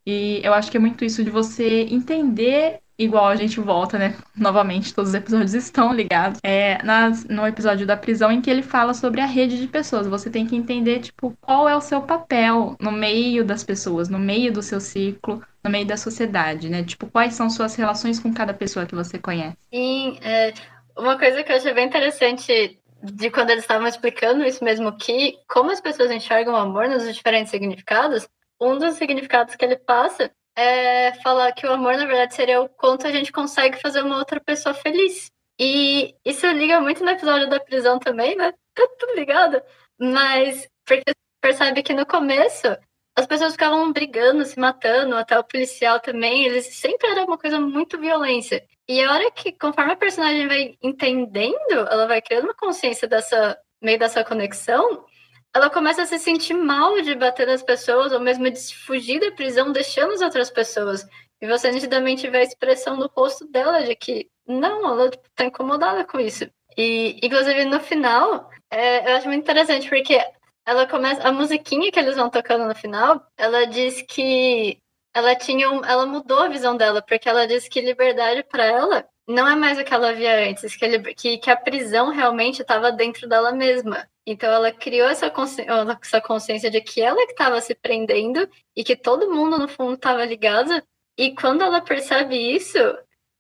E eu acho que é muito isso de você entender, igual a gente volta, né? (laughs) Novamente, todos os episódios estão ligados. É nas, no episódio da prisão em que ele fala sobre a rede de pessoas. Você tem que entender, tipo, qual é o seu papel no meio das pessoas, no meio do seu ciclo, no meio da sociedade, né? Tipo, quais são suas relações com cada pessoa que você conhece. Sim, é, uma coisa que eu achei bem interessante de quando eles estavam explicando isso mesmo que como as pessoas enxergam o amor nos diferentes significados, um dos significados que ele passa é falar que o amor na verdade seria o quanto a gente consegue fazer uma outra pessoa feliz. E isso liga muito no episódio da prisão também, né? Tá tudo ligado. Mas porque percebe que no começo as pessoas ficavam brigando, se matando, até o policial também, eles sempre era uma coisa muito violência. E a hora que, conforme a personagem vai entendendo, ela vai criando uma consciência dessa, meio dessa conexão, ela começa a se sentir mal de bater nas pessoas, ou mesmo de fugir da prisão, deixando as outras pessoas. E você nitidamente vê a expressão do rosto dela de que, não, ela tá incomodada com isso. E, inclusive, no final, é, eu acho muito interessante, porque ela começa. A musiquinha que eles vão tocando no final, ela diz que ela tinha um, ela mudou a visão dela, porque ela disse que liberdade para ela não é mais o que ela via antes, que, ele, que, que a prisão realmente estava dentro dela mesma. Então ela criou essa, consci, essa consciência de que ela que estava se prendendo e que todo mundo no fundo estava ligado. E quando ela percebe isso,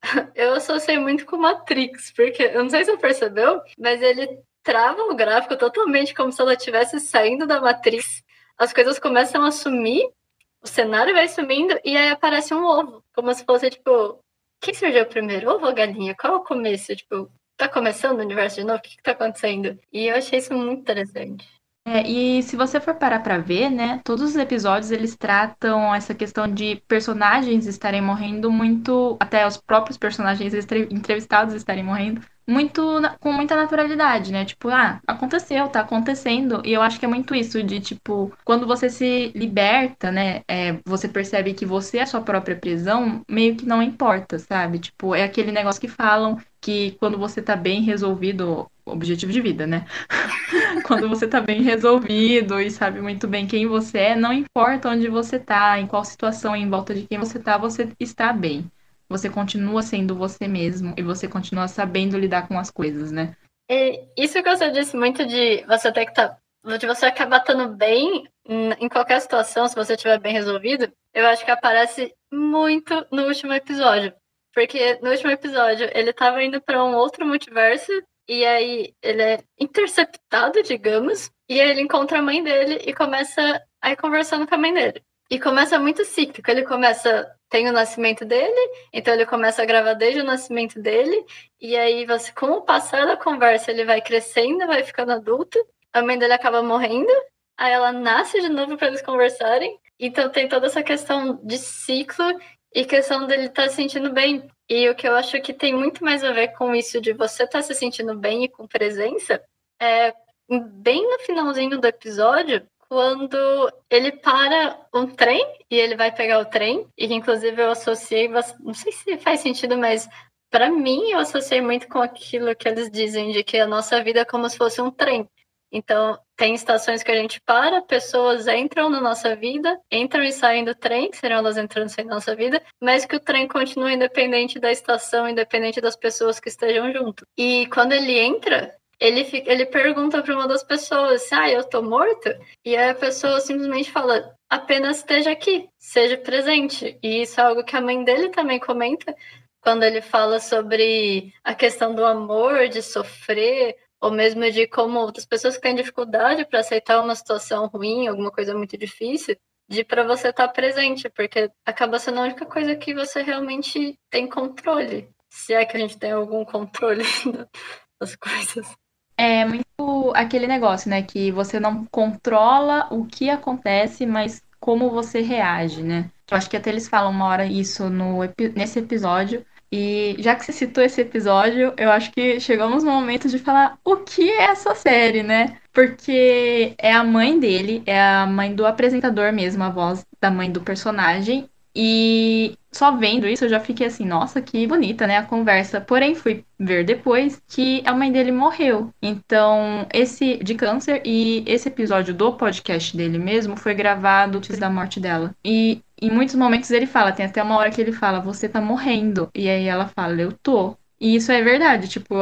(laughs) eu associei muito com Matrix, porque eu não sei se você percebeu, mas ele trava o gráfico totalmente como se ela estivesse saindo da Matrix. As coisas começam a sumir o cenário vai sumindo e aí aparece um ovo. Como se fosse, tipo, quem surgiu primeiro? Ovo ou galinha? Qual é o começo? Tipo, tá começando o universo de novo? O que, que tá acontecendo? E eu achei isso muito interessante. É, e se você for parar pra ver, né, todos os episódios eles tratam essa questão de personagens estarem morrendo muito, até os próprios personagens entrevistados estarem morrendo muito com muita naturalidade, né? Tipo, ah, aconteceu, tá acontecendo. E eu acho que é muito isso de tipo, quando você se liberta, né? É, você percebe que você é a sua própria prisão, meio que não importa, sabe? Tipo, é aquele negócio que falam que quando você tá bem resolvido, objetivo de vida, né? (laughs) quando você tá bem resolvido e sabe muito bem quem você é, não importa onde você tá, em qual situação, em volta de quem você tá, você está bem você continua sendo você mesmo e você continua sabendo lidar com as coisas, né? E isso que você disse muito de você ter que. Tá, de você acabar estando bem em qualquer situação, se você estiver bem resolvido, eu acho que aparece muito no último episódio. Porque no último episódio ele estava indo para um outro multiverso e aí ele é interceptado, digamos, e aí ele encontra a mãe dele e começa a ir conversando com a mãe dele. E começa muito cíclico. Ele começa. Tem o nascimento dele, então ele começa a gravar desde o nascimento dele. E aí, você, com o passar da conversa, ele vai crescendo, vai ficando adulto. A mãe dele acaba morrendo. Aí ela nasce de novo para eles conversarem. Então tem toda essa questão de ciclo e questão dele estar tá se sentindo bem. E o que eu acho que tem muito mais a ver com isso de você estar tá se sentindo bem e com presença é bem no finalzinho do episódio, quando ele para um trem e ele vai pegar o trem, e que inclusive eu associei, não sei se faz sentido, mas para mim, eu associei muito com aquilo que eles dizem de que a nossa vida é como se fosse um trem. Então, tem estações que a gente para, pessoas entram na nossa vida, entram e saem do trem, serão elas entrando e saindo da nossa vida, mas que o trem continua independente da estação, independente das pessoas que estejam junto. E quando ele entra, ele, fica, ele pergunta para uma das pessoas ah, eu tô morto? E a pessoa simplesmente fala, apenas esteja aqui, seja presente. E isso é algo que a mãe dele também comenta, quando ele fala sobre a questão do amor, de sofrer, ou mesmo de como outras pessoas têm dificuldade para aceitar uma situação ruim, alguma coisa muito difícil, de para você estar tá presente, porque acaba sendo a única coisa que você realmente tem controle. Se é que a gente tem algum controle (laughs) das coisas. É muito aquele negócio, né? Que você não controla o que acontece, mas como você reage, né? Eu acho que até eles falam uma hora isso no, nesse episódio, e já que você citou esse episódio, eu acho que chegamos no momento de falar o que é essa série, né? Porque é a mãe dele, é a mãe do apresentador mesmo, a voz da mãe do personagem. E só vendo isso eu já fiquei assim, nossa, que bonita, né, a conversa. Porém, fui ver depois que a mãe dele morreu. Então, esse de câncer e esse episódio do podcast dele mesmo foi gravado antes da morte dela. E em muitos momentos ele fala, tem até uma hora que ele fala, você tá morrendo. E aí ela fala, eu tô. E isso é verdade, tipo,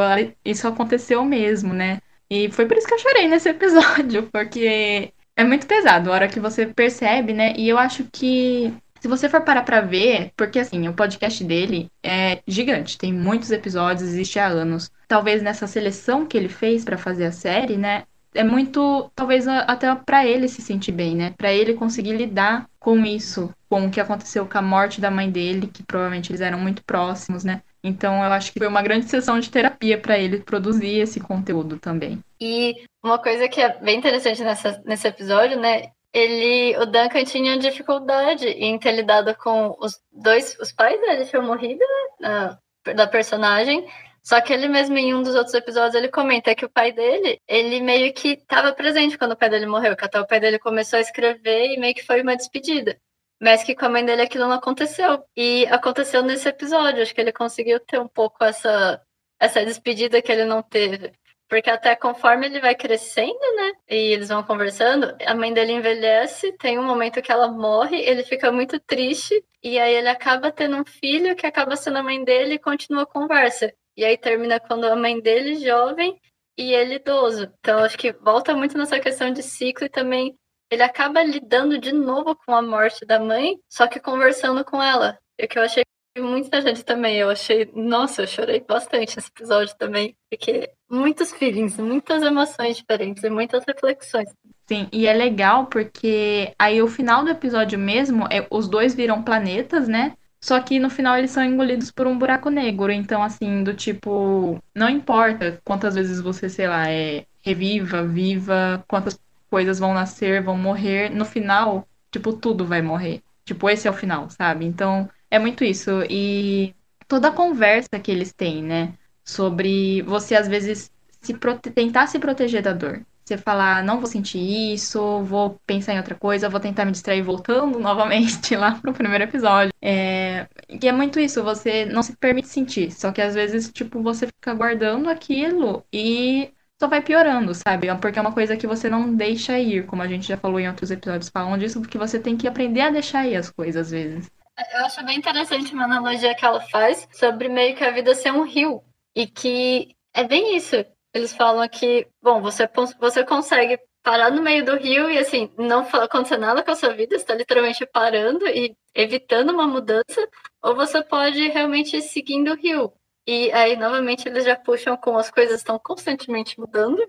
isso aconteceu mesmo, né? E foi por isso que eu chorei nesse (laughs) episódio, porque é muito pesado a hora que você percebe, né? E eu acho que se você for parar pra ver, porque assim, o podcast dele é gigante, tem muitos episódios, existe há anos. Talvez nessa seleção que ele fez para fazer a série, né? É muito, talvez até para ele se sentir bem, né? Para ele conseguir lidar com isso, com o que aconteceu com a morte da mãe dele, que provavelmente eles eram muito próximos, né? Então eu acho que foi uma grande sessão de terapia para ele produzir esse conteúdo também. E uma coisa que é bem interessante nessa, nesse episódio, né? Ele, o Duncan tinha dificuldade em ter lidado com os dois, os pais dele tinham morrido, né, da personagem, só que ele mesmo em um dos outros episódios ele comenta que o pai dele, ele meio que estava presente quando o pai dele morreu, que até o pai dele começou a escrever e meio que foi uma despedida. Mas que com a mãe dele aquilo não aconteceu. E aconteceu nesse episódio, acho que ele conseguiu ter um pouco essa essa despedida que ele não teve. Porque até conforme ele vai crescendo, né? E eles vão conversando, a mãe dele envelhece, tem um momento que ela morre, ele fica muito triste, e aí ele acaba tendo um filho que acaba sendo a mãe dele e continua a conversa. E aí termina quando a mãe dele jovem e ele idoso. Então acho que volta muito nessa questão de ciclo e também ele acaba lidando de novo com a morte da mãe, só que conversando com ela. O que eu achei muita gente também. Eu achei, nossa, eu chorei bastante nesse episódio também, porque muitos feelings, muitas emoções diferentes e muitas reflexões. Sim, e é legal porque aí o final do episódio mesmo é os dois viram planetas, né? Só que no final eles são engolidos por um buraco negro. Então, assim, do tipo, não importa quantas vezes você, sei lá, é reviva, viva, quantas coisas vão nascer, vão morrer, no final, tipo, tudo vai morrer. Tipo, esse é o final, sabe? Então, é muito isso. E toda a conversa que eles têm, né? Sobre você, às vezes, se prote... tentar se proteger da dor. Você falar, não vou sentir isso, vou pensar em outra coisa, vou tentar me distrair voltando (laughs) novamente lá pro primeiro episódio. É... E é muito isso, você não se permite sentir. Só que às vezes, tipo, você fica guardando aquilo e só vai piorando, sabe? Porque é uma coisa que você não deixa ir, como a gente já falou em outros episódios falam disso, porque você tem que aprender a deixar ir as coisas às vezes. Eu acho bem interessante uma analogia que ela faz sobre meio que a vida ser um rio. E que é bem isso. Eles falam que, bom, você, você consegue parar no meio do rio e, assim, não acontecer nada com a sua vida, está literalmente parando e evitando uma mudança, ou você pode realmente ir seguindo o rio. E aí, novamente, eles já puxam com as coisas estão constantemente mudando,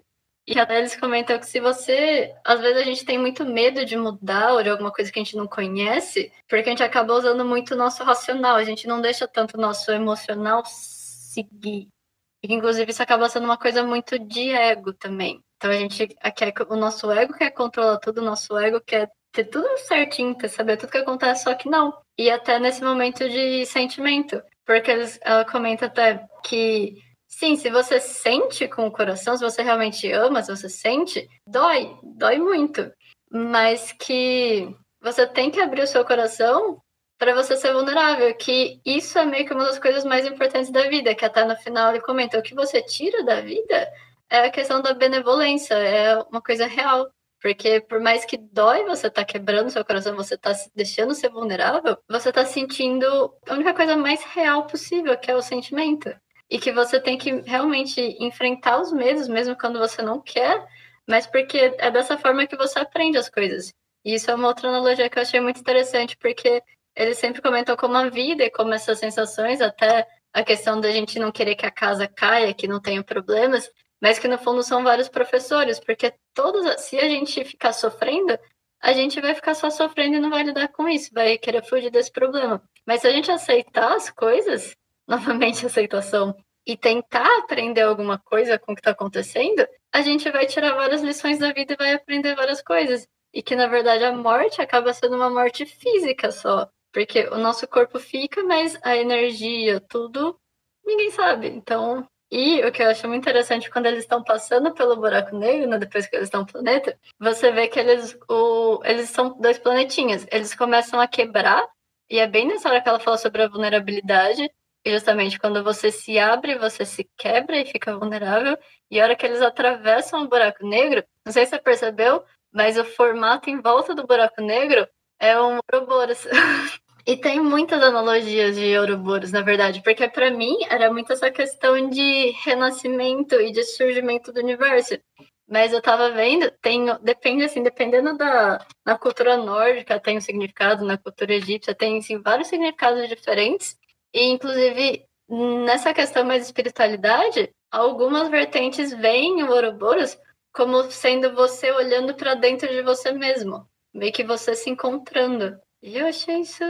e até eles comentam que se você. Às vezes a gente tem muito medo de mudar ou de alguma coisa que a gente não conhece, porque a gente acaba usando muito o nosso racional, a gente não deixa tanto o nosso emocional seguir. E inclusive isso acaba sendo uma coisa muito de ego também. Então a gente quer o nosso ego quer controlar tudo, o nosso ego quer ter tudo certinho, quer saber tudo que acontece, só que não. E até nesse momento de sentimento. Porque eles, ela comenta até que Sim, se você sente com o coração, se você realmente ama, se você sente, dói, dói muito. Mas que você tem que abrir o seu coração para você ser vulnerável, que isso é meio que uma das coisas mais importantes da vida, que até no final ele comenta, o que você tira da vida é a questão da benevolência, é uma coisa real. Porque por mais que dói você tá quebrando seu coração, você tá se deixando ser vulnerável, você tá sentindo a única coisa mais real possível, que é o sentimento. E que você tem que realmente enfrentar os medos, mesmo quando você não quer, mas porque é dessa forma que você aprende as coisas. E isso é uma outra analogia que eu achei muito interessante, porque ele sempre comentou como a vida e como essas sensações, até a questão da gente não querer que a casa caia, que não tenha problemas, mas que no fundo são vários professores, porque todos, se a gente ficar sofrendo, a gente vai ficar só sofrendo e não vai lidar com isso, vai querer fugir desse problema. Mas se a gente aceitar as coisas, (laughs) novamente aceitação, e tentar aprender alguma coisa com o que está acontecendo, a gente vai tirar várias lições da vida e vai aprender várias coisas. E que na verdade a morte acaba sendo uma morte física só. Porque o nosso corpo fica, mas a energia, tudo, ninguém sabe. Então, e o que eu acho muito interessante, quando eles estão passando pelo buraco negro, né, depois que eles estão no planeta, você vê que eles, o, eles são dois planetinhas. Eles começam a quebrar, e é bem nessa hora que ela fala sobre a vulnerabilidade, justamente quando você se abre, você se quebra e fica vulnerável. E a hora que eles atravessam o buraco negro, não sei se você percebeu, mas o formato em volta do buraco negro é um Ouroboros. (laughs) E tem muitas analogias de Ouroboros, na verdade, porque para mim era muito essa questão de renascimento e de surgimento do universo. Mas eu tava vendo, tem, depende assim, dependendo da na cultura nórdica tem um significado, na cultura egípcia tem assim, vários significados diferentes. E inclusive nessa questão mais de espiritualidade, algumas vertentes veem o Ouroboros como sendo você olhando para dentro de você mesmo, meio que você se encontrando. E eu achei isso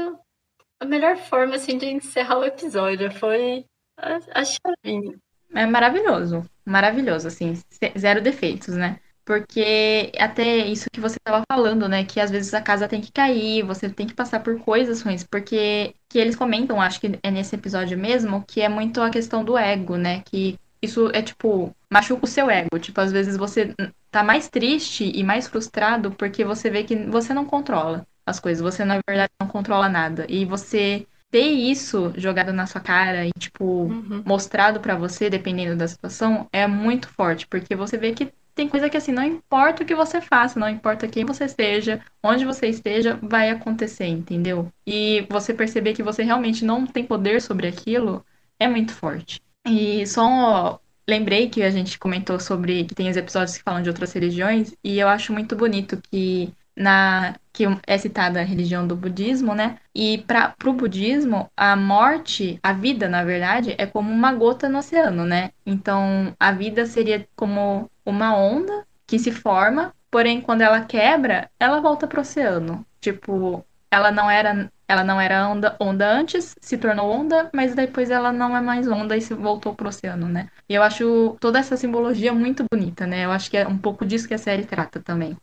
a melhor forma assim de encerrar o episódio. Foi a, a chavinha. É maravilhoso. Maravilhoso, assim. Zero defeitos, né? Porque até isso que você estava falando, né? Que às vezes a casa tem que cair, você tem que passar por coisas ruins. Porque que eles comentam, acho que é nesse episódio mesmo, que é muito a questão do ego, né? Que isso é tipo, machuca o seu ego. Tipo, às vezes você tá mais triste e mais frustrado porque você vê que você não controla as coisas. Você, na verdade, não controla nada. E você ter isso jogado na sua cara e, tipo, uhum. mostrado para você, dependendo da situação, é muito forte. Porque você vê que tem coisa que, assim, não importa o que você faça, não importa quem você seja, onde você esteja, vai acontecer, entendeu? E você perceber que você realmente não tem poder sobre aquilo é muito forte. E só lembrei que a gente comentou sobre que tem os episódios que falam de outras religiões, e eu acho muito bonito que na que é citada a religião do budismo, né? E para o budismo, a morte, a vida, na verdade, é como uma gota no oceano, né? Então, a vida seria como uma onda que se forma, porém, quando ela quebra, ela volta para o oceano. Tipo, ela não era ela não era onda, onda antes, se tornou onda, mas depois ela não é mais onda e se voltou pro oceano, né? E eu acho toda essa simbologia muito bonita, né? Eu acho que é um pouco disso que a série trata também.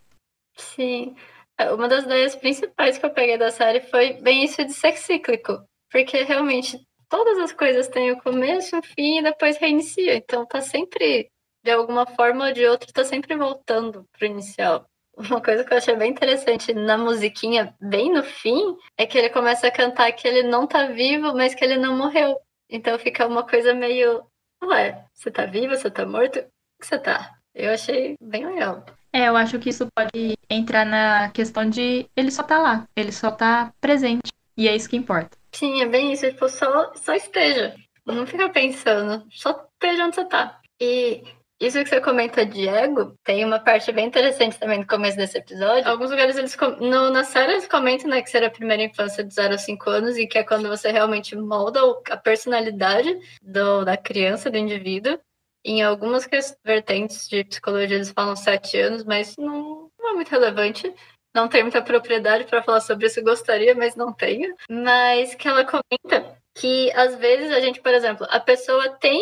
Sim. É, uma das ideias principais que eu peguei da série foi bem isso de ser cíclico. Porque realmente todas as coisas têm o começo, o fim e depois reinicia. Então tá sempre, de alguma forma ou de outra, tá sempre voltando pro inicial. Uma coisa que eu achei bem interessante na musiquinha, bem no fim, é que ele começa a cantar que ele não tá vivo, mas que ele não morreu. Então fica uma coisa meio. Ué, você tá vivo? Você tá morto? O que você tá? Eu achei bem legal. É, eu acho que isso pode entrar na questão de ele só tá lá, ele só tá presente. E é isso que importa. Sim, é bem isso. Tipo, só, só esteja. Não fica pensando. Só esteja onde você tá. E isso que você comenta de ego, tem uma parte bem interessante também no começo desse episódio. Alguns lugares eles no, na série eles comentam né, que será a primeira infância de 0 a 5 anos e que é quando você realmente molda a personalidade do, da criança, do indivíduo. Em algumas vertentes de psicologia eles falam 7 anos, mas não, não é muito relevante não tenho muita propriedade para falar sobre isso, gostaria, mas não tenho. Mas que ela comenta que às vezes a gente, por exemplo, a pessoa tem.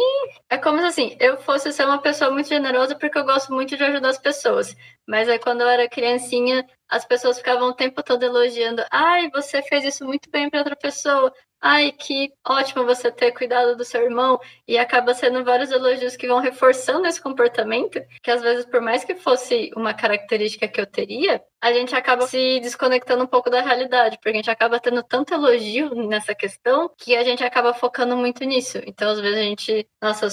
É como se assim, eu fosse ser uma pessoa muito generosa porque eu gosto muito de ajudar as pessoas. Mas aí quando eu era criancinha, as pessoas ficavam o tempo todo elogiando. Ai, você fez isso muito bem para outra pessoa. Ai, que ótimo você ter cuidado do seu irmão, e acaba sendo vários elogios que vão reforçando esse comportamento, que às vezes, por mais que fosse uma característica que eu teria, a gente acaba se desconectando um pouco da realidade, porque a gente acaba tendo tanto elogio nessa questão que a gente acaba focando muito nisso. Então, às vezes, a gente, nossa,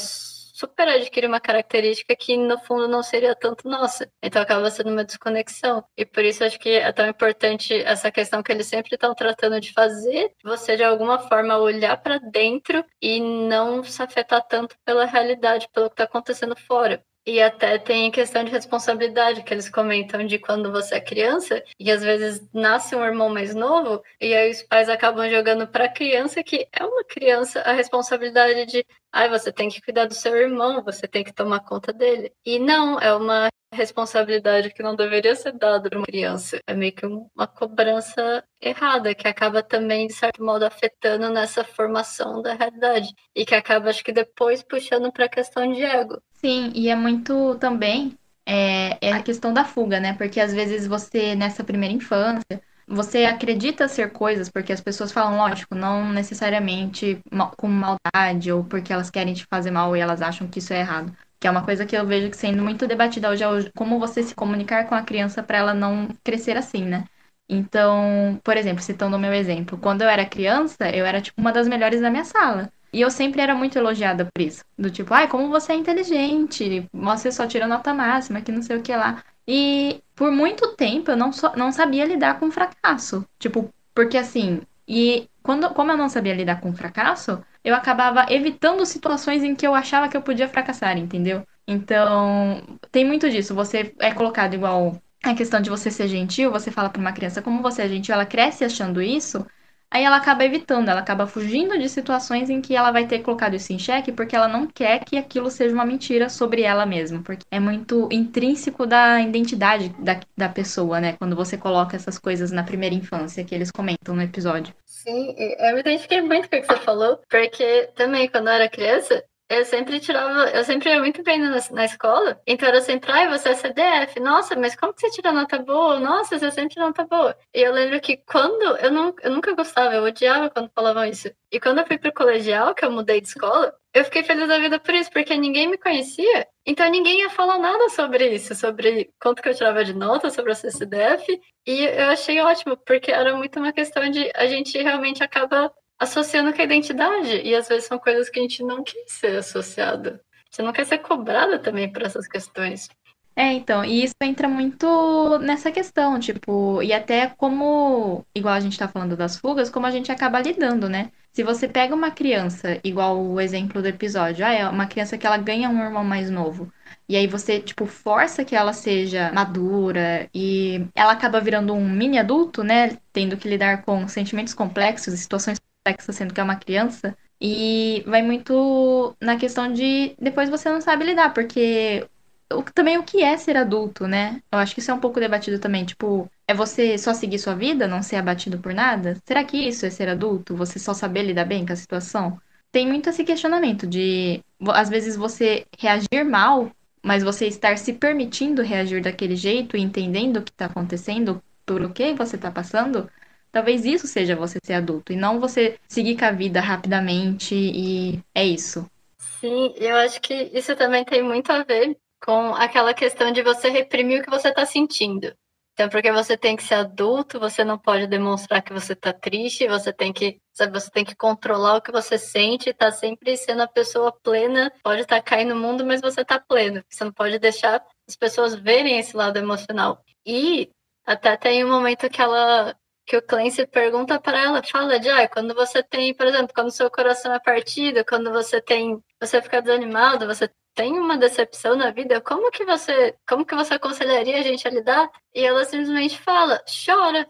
super adquire uma característica que no fundo não seria tanto nossa. Então acaba sendo uma desconexão. E por isso acho que é tão importante essa questão que eles sempre estão tratando de fazer, você de alguma forma olhar para dentro e não se afetar tanto pela realidade, pelo que está acontecendo fora. E até tem questão de responsabilidade, que eles comentam de quando você é criança, e às vezes nasce um irmão mais novo, e aí os pais acabam jogando para a criança, que é uma criança, a responsabilidade de, ai, você tem que cuidar do seu irmão, você tem que tomar conta dele. E não, é uma responsabilidade que não deveria ser dada para uma criança. É meio que uma cobrança errada, que acaba também, de certo modo, afetando nessa formação da realidade. E que acaba, acho que depois, puxando para a questão de ego. Sim, e é muito também é, é a questão da fuga, né? Porque às vezes você, nessa primeira infância, você acredita ser coisas porque as pessoas falam, lógico, não necessariamente com maldade ou porque elas querem te fazer mal e elas acham que isso é errado que é uma coisa que eu vejo sendo muito debatida hoje, hoje como você se comunicar com a criança para ela não crescer assim, né? Então, por exemplo, citando o meu exemplo, quando eu era criança, eu era tipo uma das melhores da minha sala. E eu sempre era muito elogiada por isso. Do tipo, ai, como você é inteligente, você só tira nota máxima, que não sei o que lá. E por muito tempo eu não, so, não sabia lidar com fracasso. Tipo, porque assim, e quando, como eu não sabia lidar com fracasso, eu acabava evitando situações em que eu achava que eu podia fracassar, entendeu? Então, tem muito disso. Você é colocado igual a questão de você ser gentil, você fala para uma criança como você é gentil, ela cresce achando isso, aí ela acaba evitando, ela acaba fugindo de situações em que ela vai ter colocado isso em xeque porque ela não quer que aquilo seja uma mentira sobre ela mesma, porque é muito intrínseco da identidade da, da pessoa, né? Quando você coloca essas coisas na primeira infância, que eles comentam no episódio. Sim, eu me identifiquei muito com o que você falou, porque também quando eu era criança, eu sempre tirava, eu sempre ia muito bem na, na escola, então era sempre, ai, você é CDF, nossa, mas como que você tira nota boa? Nossa, você sempre tira nota boa. E eu lembro que quando, eu, não, eu nunca gostava, eu odiava quando falavam isso. E quando eu fui pro colegial, que eu mudei de escola, eu fiquei feliz da vida por isso, porque ninguém me conhecia, então ninguém ia falar nada sobre isso, sobre quanto que eu tirava de nota, sobre a CCDF, e eu achei ótimo, porque era muito uma questão de a gente realmente acaba associando com a identidade. E às vezes são coisas que a gente não quer ser associada. Você não quer ser cobrada também por essas questões. É, então, e isso entra muito nessa questão, tipo, e até como, igual a gente tá falando das fugas, como a gente acaba lidando, né? Se você pega uma criança, igual o exemplo do episódio, ah, é uma criança que ela ganha um irmão mais novo, e aí você, tipo, força que ela seja madura e ela acaba virando um mini adulto, né? Tendo que lidar com sentimentos complexos e situações complexo, sendo que é uma criança. E vai muito na questão de depois você não sabe lidar, porque o, também o que é ser adulto, né? Eu acho que isso é um pouco debatido também. Tipo, é você só seguir sua vida, não ser abatido por nada? Será que isso é ser adulto? Você só saber lidar bem com a situação? Tem muito esse questionamento de, às vezes, você reagir mal, mas você estar se permitindo reagir daquele jeito entendendo o que está acontecendo, por o que você está passando, Talvez isso seja você ser adulto e não você seguir com a vida rapidamente e é isso. Sim, eu acho que isso também tem muito a ver com aquela questão de você reprimir o que você está sentindo. Então, porque você tem que ser adulto, você não pode demonstrar que você está triste, você tem que, você tem que controlar o que você sente, tá sempre sendo a pessoa plena, pode estar tá caindo no mundo, mas você está pleno. Você não pode deixar as pessoas verem esse lado emocional. E até tem um momento que ela que o Clancy pergunta para ela, fala de, ah, quando você tem, por exemplo, quando seu coração é partido, quando você tem, você fica desanimado, você tem uma decepção na vida, como que você, como que você aconselharia a gente a lidar? E ela simplesmente fala, chora,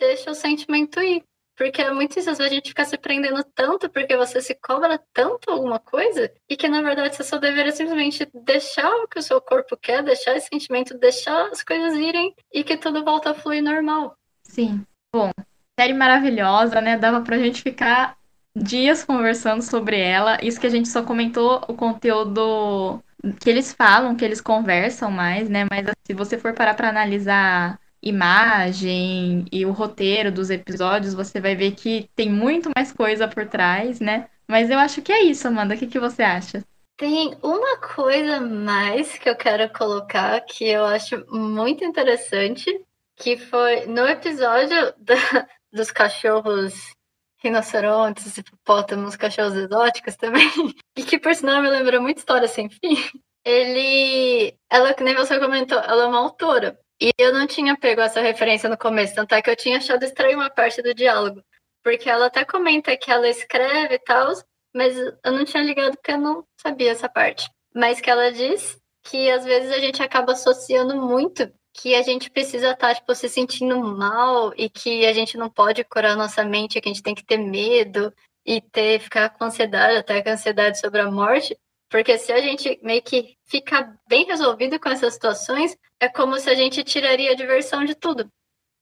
deixa o sentimento ir. Porque é muito vezes a gente fica se prendendo tanto porque você se cobra tanto alguma coisa e que na verdade você só deveria simplesmente deixar o que o seu corpo quer, deixar esse sentimento, deixar as coisas irem e que tudo volta a fluir normal. Sim. Bom, série maravilhosa, né? Dava pra gente ficar dias conversando sobre ela. Isso que a gente só comentou o conteúdo que eles falam, que eles conversam mais, né? Mas se você for parar pra analisar imagem e o roteiro dos episódios, você vai ver que tem muito mais coisa por trás, né? Mas eu acho que é isso, Amanda. O que, que você acha? Tem uma coisa mais que eu quero colocar que eu acho muito interessante, que foi no episódio da, dos cachorros rinocerontes, hipopótamos, cachorros exóticos também, (laughs) e que por sinal me lembrou muito história sem fim. Ele, ela, que nem você comentou, ela é uma autora. E eu não tinha pego essa referência no começo, tanto é que eu tinha achado estranho uma parte do diálogo. Porque ela até comenta que ela escreve e tal, mas eu não tinha ligado porque eu não sabia essa parte. Mas que ela diz que às vezes a gente acaba associando muito que a gente precisa estar tá, tipo, se sentindo mal e que a gente não pode curar nossa mente, que a gente tem que ter medo e ter ficar com ansiedade, até com ansiedade sobre a morte, porque se a gente meio que fica bem resolvido com essas situações, é como se a gente tiraria a diversão de tudo.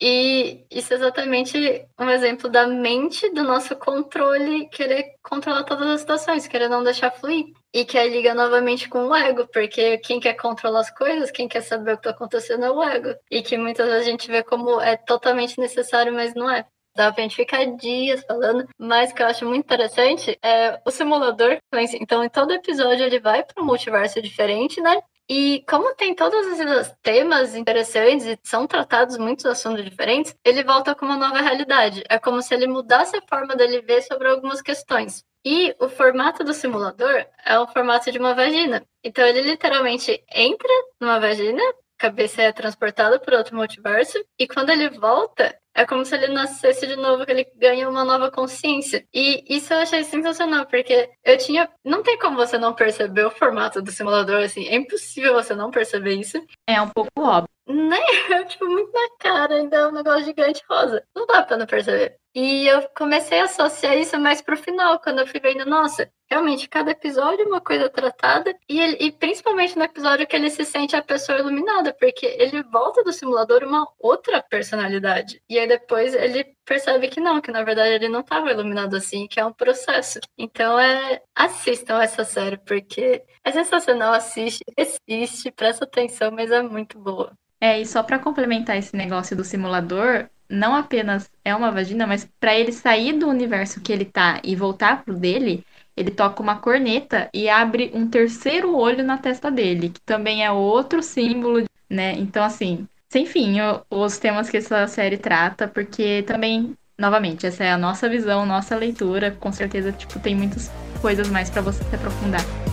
E isso é exatamente um exemplo da mente, do nosso controle, querer controlar todas as situações, querer não deixar fluir. E que aí liga novamente com o ego, porque quem quer controlar as coisas, quem quer saber o que está acontecendo é o ego. E que muitas vezes a gente vê como é totalmente necessário, mas não é. Dá pra gente ficar dias falando, mas o que eu acho muito interessante é o simulador. Então, em todo episódio ele vai para um multiverso diferente, né? E como tem todos esses temas interessantes e são tratados muitos assuntos diferentes, ele volta com uma nova realidade. É como se ele mudasse a forma dele ver sobre algumas questões. E o formato do simulador é o formato de uma vagina. Então ele literalmente entra numa vagina, cabeça é transportada para outro multiverso, e quando ele volta, é como se ele nascesse de novo, que ele ganha uma nova consciência. E isso eu achei sensacional, porque eu tinha. Não tem como você não perceber o formato do simulador, assim. É impossível você não perceber isso. É um pouco óbvio. Né? É, (laughs) tipo, muito na cara, ainda é um negócio gigante rosa. Não dá pra não perceber. E eu comecei a associar isso mais pro final, quando eu fui vendo, nossa, realmente, cada episódio é uma coisa tratada, e, ele, e principalmente no episódio que ele se sente a pessoa iluminada, porque ele volta do simulador uma outra personalidade. E aí depois ele percebe que não, que na verdade ele não estava iluminado assim, que é um processo. Então é assistam essa série, porque é sensacional, assiste, (laughs) assiste, presta atenção, mas é muito boa. É, e só para complementar esse negócio do simulador, não apenas é uma vagina, mas para ele sair do universo que ele tá e voltar pro dele, ele toca uma corneta e abre um terceiro olho na testa dele, que também é outro símbolo, né? Então, assim, sem fim, os temas que essa série trata, porque também, novamente, essa é a nossa visão, nossa leitura, com certeza, tipo, tem muitas coisas mais para você se aprofundar.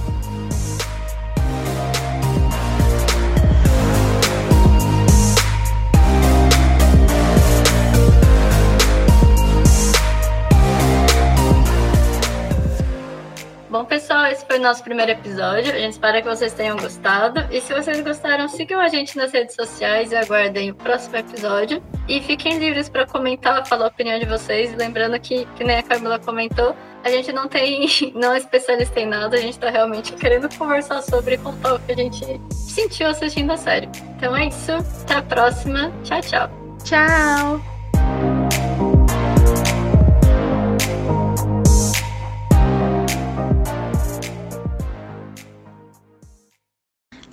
Bom, pessoal, esse foi o nosso primeiro episódio. A gente espera que vocês tenham gostado. E se vocês gostaram, sigam a gente nas redes sociais e aguardem o próximo episódio. E fiquem livres para comentar, falar a opinião de vocês. Lembrando que, que nem a Camila comentou, a gente não tem, (laughs) não é especialista em nada, a gente está realmente querendo conversar sobre e contar o que a gente sentiu assistindo a série. Então é isso, até a próxima. Tchau, tchau. Tchau!